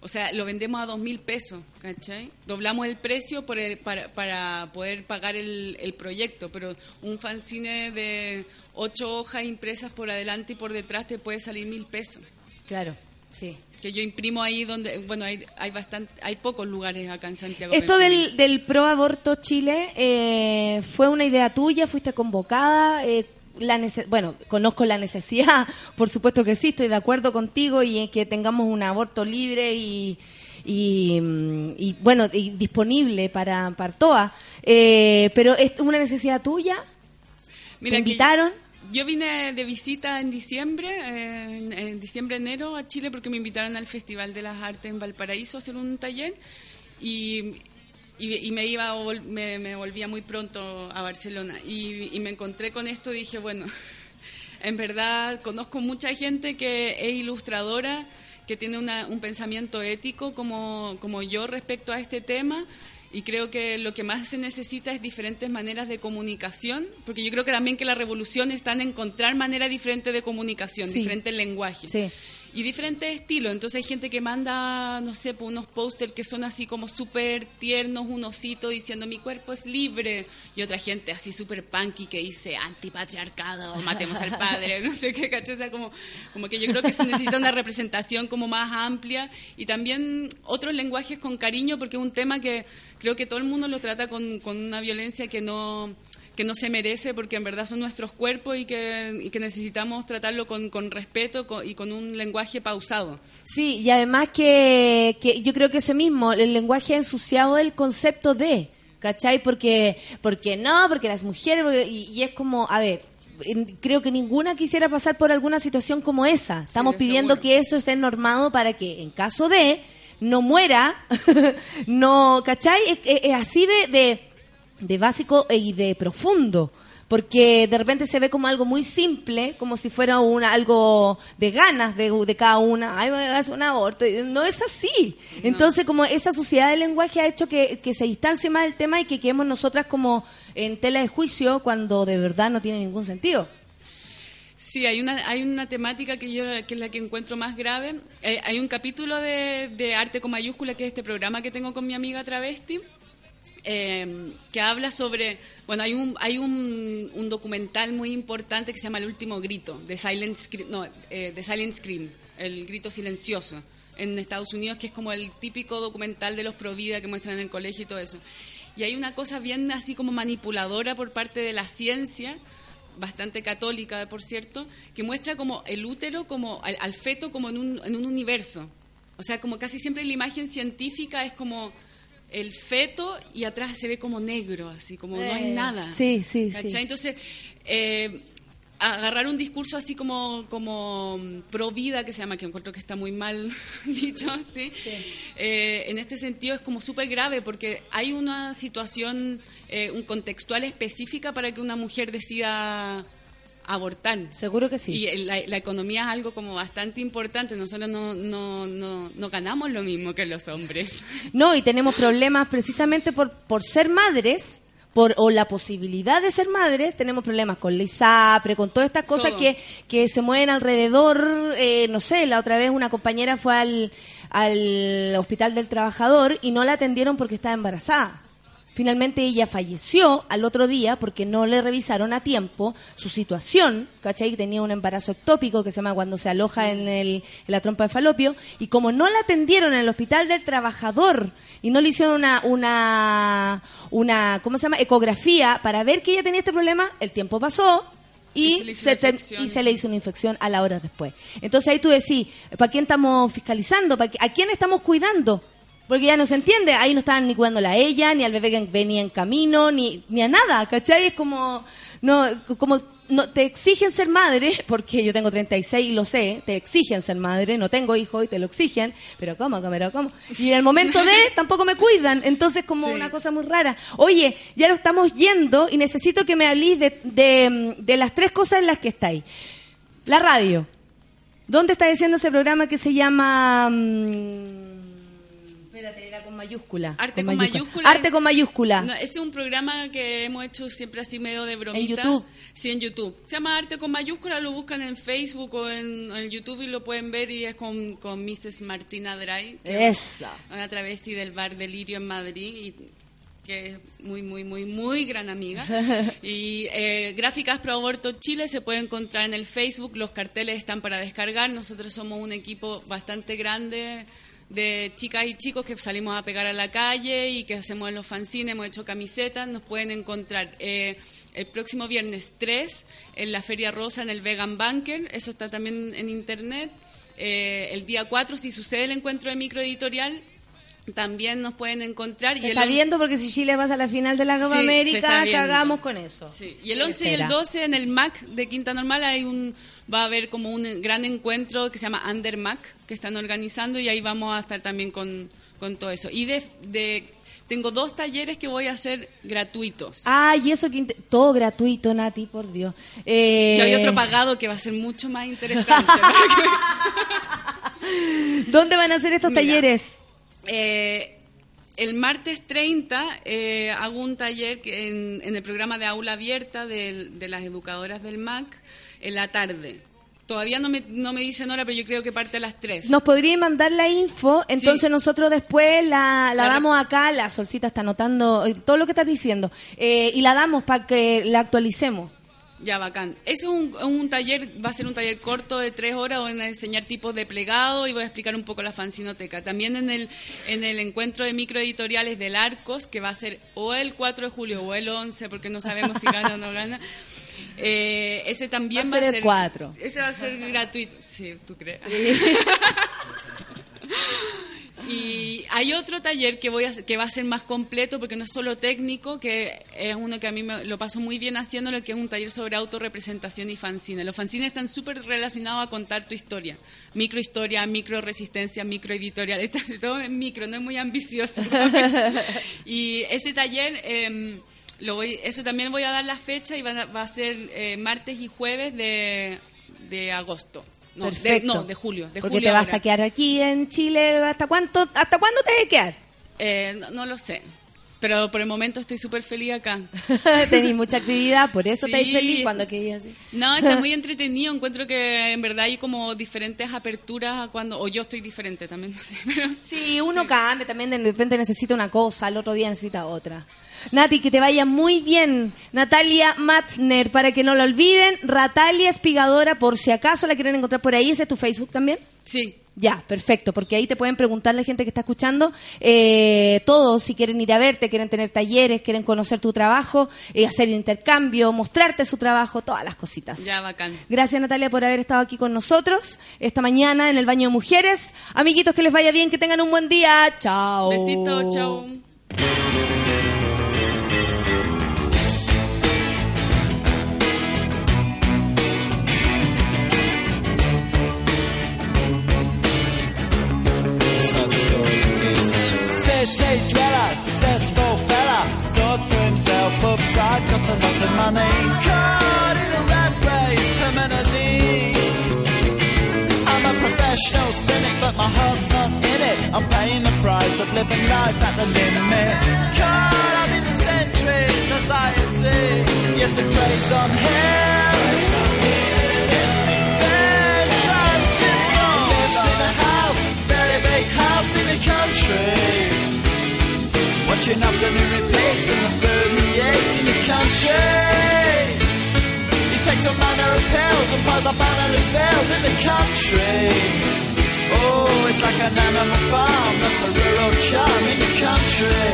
O sea, lo vendemos a dos mil pesos, ¿cachai? Doblamos el precio por el- para, para poder pagar el, el proyecto, pero un fanzine de ocho hojas impresas por adelante y por detrás te puede salir mil pesos Claro, sí. Que yo imprimo ahí donde bueno hay hay bastante hay pocos lugares acá en Santiago Esto del, del Pro Aborto Chile eh, fue una idea tuya, fuiste convocada. eh, la nece- bueno, conozco la necesidad, por supuesto que sí, estoy de acuerdo contigo y en que tengamos un aborto libre y, y, mm, y, bueno, y disponible para, para todas. Eh, pero es una necesidad tuya. Mira, ¿Te que invitaron? Yo vine de visita en diciembre en, en diciembre enero a Chile porque me invitaron al Festival de las Artes en Valparaíso a hacer un taller y y, me iba me, me volvía muy pronto a Barcelona. Y, y me encontré con esto y dije bueno en verdad conozco mucha gente que es ilustradora que tiene una- un pensamiento ético como, como yo respecto a este tema y creo que lo que más se necesita es diferentes maneras de comunicación, porque yo creo que también que la revolución está en encontrar maneras diferentes de comunicación, Sí. diferentes lenguajes. Sí. Y diferentes estilos. Entonces hay gente que manda, no sé, pues, unos pósters que son así como súper tiernos, un osito diciendo mi cuerpo es libre. Y otra gente así súper punky que dice antipatriarcado, matemos al padre, no sé qué, ¿cachai? O sea, como, como que yo creo que se necesita una representación como más amplia y también otros lenguajes con cariño porque es un tema que creo que todo el mundo lo trata con, con una violencia que no que no se merece porque en verdad son nuestros cuerpos y que, y que necesitamos tratarlo con, con respeto y con un lenguaje pausado. Sí, y además que, que yo creo que eso mismo, el lenguaje ha ensuciado el concepto de, ¿cachai? Porque, porque no, porque las mujeres, porque- y, y es como, a ver, creo que ninguna quisiera pasar por alguna situación como esa. Estamos pidiendo seguro. que eso esté normado para que en caso de no muera, no, ¿cachai? Es, es- es así de, de, de básico y de profundo. Porque de repente se ve como algo muy simple, como si fuera una, algo de ganas de, de cada una. Ay, voy a hacer un aborto. No es así. Entonces, como esa sociedad del lenguaje ha hecho que, que se distancie más del tema y que quedemos nosotras como en tela de juicio cuando de verdad no tiene ningún sentido. Sí, hay una, hay una temática que yo que es la que encuentro más grave. Eh, hay un capítulo de, de Arte con mayúscula, que es este programa que tengo con mi amiga Travesti, eh, que habla sobre, bueno, hay un hay un, un documental muy importante que se llama El último grito, de Silent Scream, no, eh, de Silent Scream, el grito silencioso en Estados Unidos, que es como el típico documental de los pro vida que muestran en el colegio y todo eso. Y hay una cosa bien así como manipuladora por parte de la ciencia, bastante católica, por cierto, que muestra como el útero, como al, al feto, como en un, en un universo. O sea, como casi siempre la imagen científica es como el feto y atrás se ve como negro, así como no hay Eh, nada. sí, sí, sí. Entonces, eh, agarrar un discurso así como, como mm, pro vida, que se llama, que encuentro que está muy mal dicho, ¿sí? Eh, en este sentido es como súper grave porque hay una situación, eh, un contextual específica para que una mujer decida abortar. Seguro que sí. Y la, la economía es algo como bastante importante. Nosotros no, no, no, no ganamos lo mismo que los hombres. No, y tenemos problemas precisamente por, por ser madres, por o la posibilidad de ser madres, tenemos problemas con la ISAPRE, con todas estas cosas Todo. que, que se mueven alrededor. eh, no sé, la otra vez una compañera fue al, al Hospital del Trabajador y no la atendieron porque estaba embarazada. Finalmente ella falleció al otro día porque no le revisaron a tiempo su situación, ¿cachai? Tenía un embarazo ectópico que se llama cuando se aloja en, el, en la trompa de falopio y como no la atendieron en el hospital del trabajador y no le hicieron una, una, una ¿cómo se llama? Ecografía para ver que ella tenía este problema, el tiempo pasó Y y, se le hizo se, una te- infección, y se le hizo una infección a la hora después. Entonces ahí tú decís, ¿para quién estamos fiscalizando? ¿Para ¿A quién estamos cuidando? Porque ya no se entiende, ahí no estaban ni cuidándola a ella, ni al bebé que venía en camino, ni, ni a nada, ¿cachai? Es como, no, como, no, te exigen ser madre, porque yo tengo 36 y lo sé, te exigen ser madre, no tengo hijo y te lo exigen, pero ¿cómo, pero cómo? Y en el momento de, tampoco me cuidan, entonces como Sí. una cosa muy rara. Oye, ya lo estamos yendo y necesito que me hablís de, de, de las tres cosas en las que estáis. La radio. ¿Dónde está diciendo ese programa que se llama... mm, espérate, era con mayúscula. Arte con mayúscula. Arte con mayúscula. No, ese es un programa que hemos hecho siempre así medio de bromita. En YouTube. Sí, en YouTube. Se llama Arte con mayúscula, lo buscan en Facebook o en, en YouTube y lo pueden ver y es con, con Mrs. Martina es Esa. Una travesti del bar Delirio en Madrid y que es muy, muy, muy, muy gran amiga. Y eh, Gráficas Pro Aborto Chile se puede encontrar en el Facebook, los carteles están para descargar. Nosotros somos un equipo bastante grande de chicas y chicos que salimos a pegar a la calle y que hacemos en los fanzines, hemos hecho camisetas, nos pueden encontrar eh, el próximo viernes 3 en la Feria Rosa en el Vegan Bunker, eso está también en internet. Eh, el día 4, si sucede el encuentro de microeditorial, también nos pueden encontrar. Se y el está viendo porque si Chile pasa a la final de la Copa Sí, América, cagamos con eso. Sí, Y el 11 y el Será. 12 en el MAC de Quinta Normal hay un va a haber como un gran encuentro que se llama Under Mac que están organizando y ahí vamos a estar también con, con todo eso. Y de, de tengo dos talleres que voy a hacer gratuitos. Ah, y eso que todo gratuito, Nati, por Dios. Eh, Y hay otro pagado que va a ser mucho más interesante. ¿Dónde van a hacer estos Mira. talleres? Eh, el martes 30 eh, hago un taller en, en el programa de aula abierta de, de las educadoras del MAC en la tarde. Todavía no me, no me dicen hora, pero yo creo que parte a las 3. Nos podría mandar la info, entonces Sí. nosotros después la, la La damos acá, la Solcita está anotando eh, todo lo que estás diciendo, eh, y la damos para que la actualicemos. Ya, bacán. Ese es un, un taller, va a ser un taller corto de tres horas, voy a enseñar tipos de plegado y voy a explicar un poco la fanzinoteca. También en el, en el encuentro de microeditoriales del Arcos, que va a ser o el 4 de julio o el 11, porque no sabemos si gana o no gana. Eh, ese también Va a va ser el 4. Ese va a ser gratuito. Sí, tú crees. Y hay otro taller que voy a que va a ser más completo porque no es solo técnico, que es uno que a mí me, lo paso muy bien haciéndolo, que es un taller sobre autorrepresentación y fanzine. Los fanzines están súper relacionados a contar tu historia. Microhistoria, micro resistencia, microeditorial. Está todo en micro, no es muy ambicioso. y ese taller, eh, lo voy, eso también voy a dar la fecha y van a- va a ser eh, martes y jueves de, de agosto. No, de, Perfecto. no, de julio. De Porque julio te vas ahora. a quedar aquí en Chile, ¿hasta cuánto, hasta cuándo te vas a quedar? Eh, no, no lo sé. Pero por el momento estoy súper feliz acá. Tenís mucha actividad, por eso Sí. estáis feliz cuando querías. No, está muy entretenido. Encuentro que en verdad hay como diferentes aperturas cuando. O yo estoy diferente también, no sé. Pero, Sí, uno cambia, también de repente necesita una cosa, al otro día necesita otra. Nati, que te vaya muy bien. Natalia Matzner, para que no lo olviden, Ratalia Espigadora, por si acaso la quieren encontrar por ahí, ¿ese es tu Facebook también? sí. Ya, perfecto, porque ahí te pueden preguntar la gente que está escuchando, eh, todos, si quieren ir a verte, quieren tener talleres, quieren conocer tu trabajo, eh, hacer intercambio, mostrarte su trabajo, todas las cositas. Ya, bacán. Gracias Natalia por haber estado aquí con nosotros esta mañana en el baño de mujeres. Amiguitos, que les vaya bien, que tengan un buen día. Chao. Besito, chao. City dweller, successful fella, thought to himself, oops, I've got a lot of money. Caught in a rat race, terminally. I'm a professional cynic, but my heart's not in it. I'm paying the price of living life at the limit. Caught up in the centuries, anxiety. Yes, it plays on him. House in the country. Watching afternoon repeats and the food he eats in the country. He takes a manner of pills and piles up analyst bills in the country. Oh, it's like an animal farm, that's a rural charm in the country.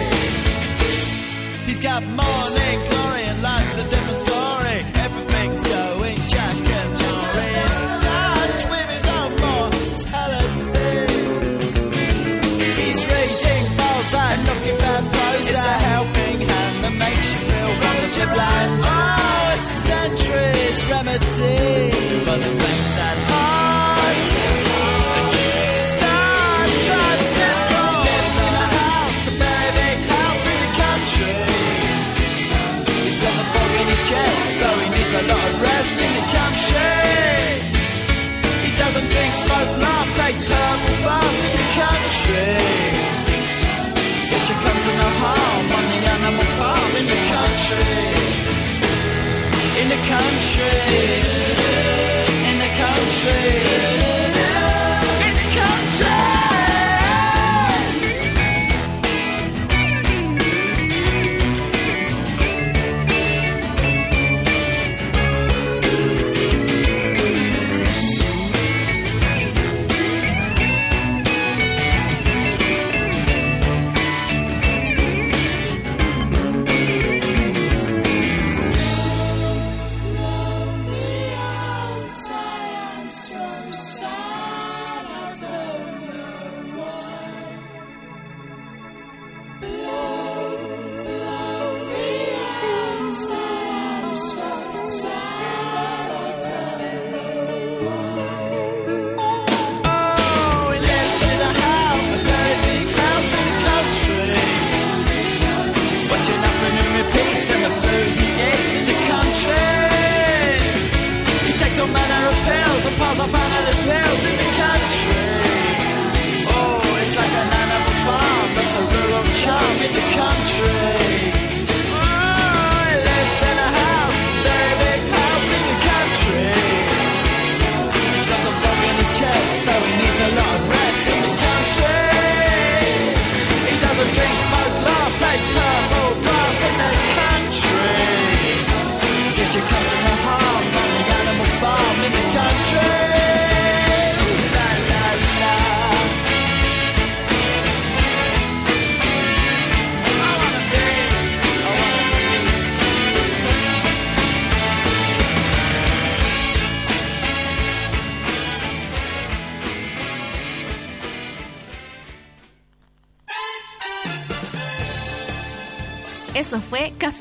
He's got morning glory and life's a of life. Oh, it's a century's remedy. But the fact that heart star tricycle lives in a house, a very big house in the country. He's got a fog in his chest, so he needs a lot of rest in the country. He doesn't drink, smoke, laugh, takes herbal baths in the country. Says she comes to the harm in the country, in the country, in the country.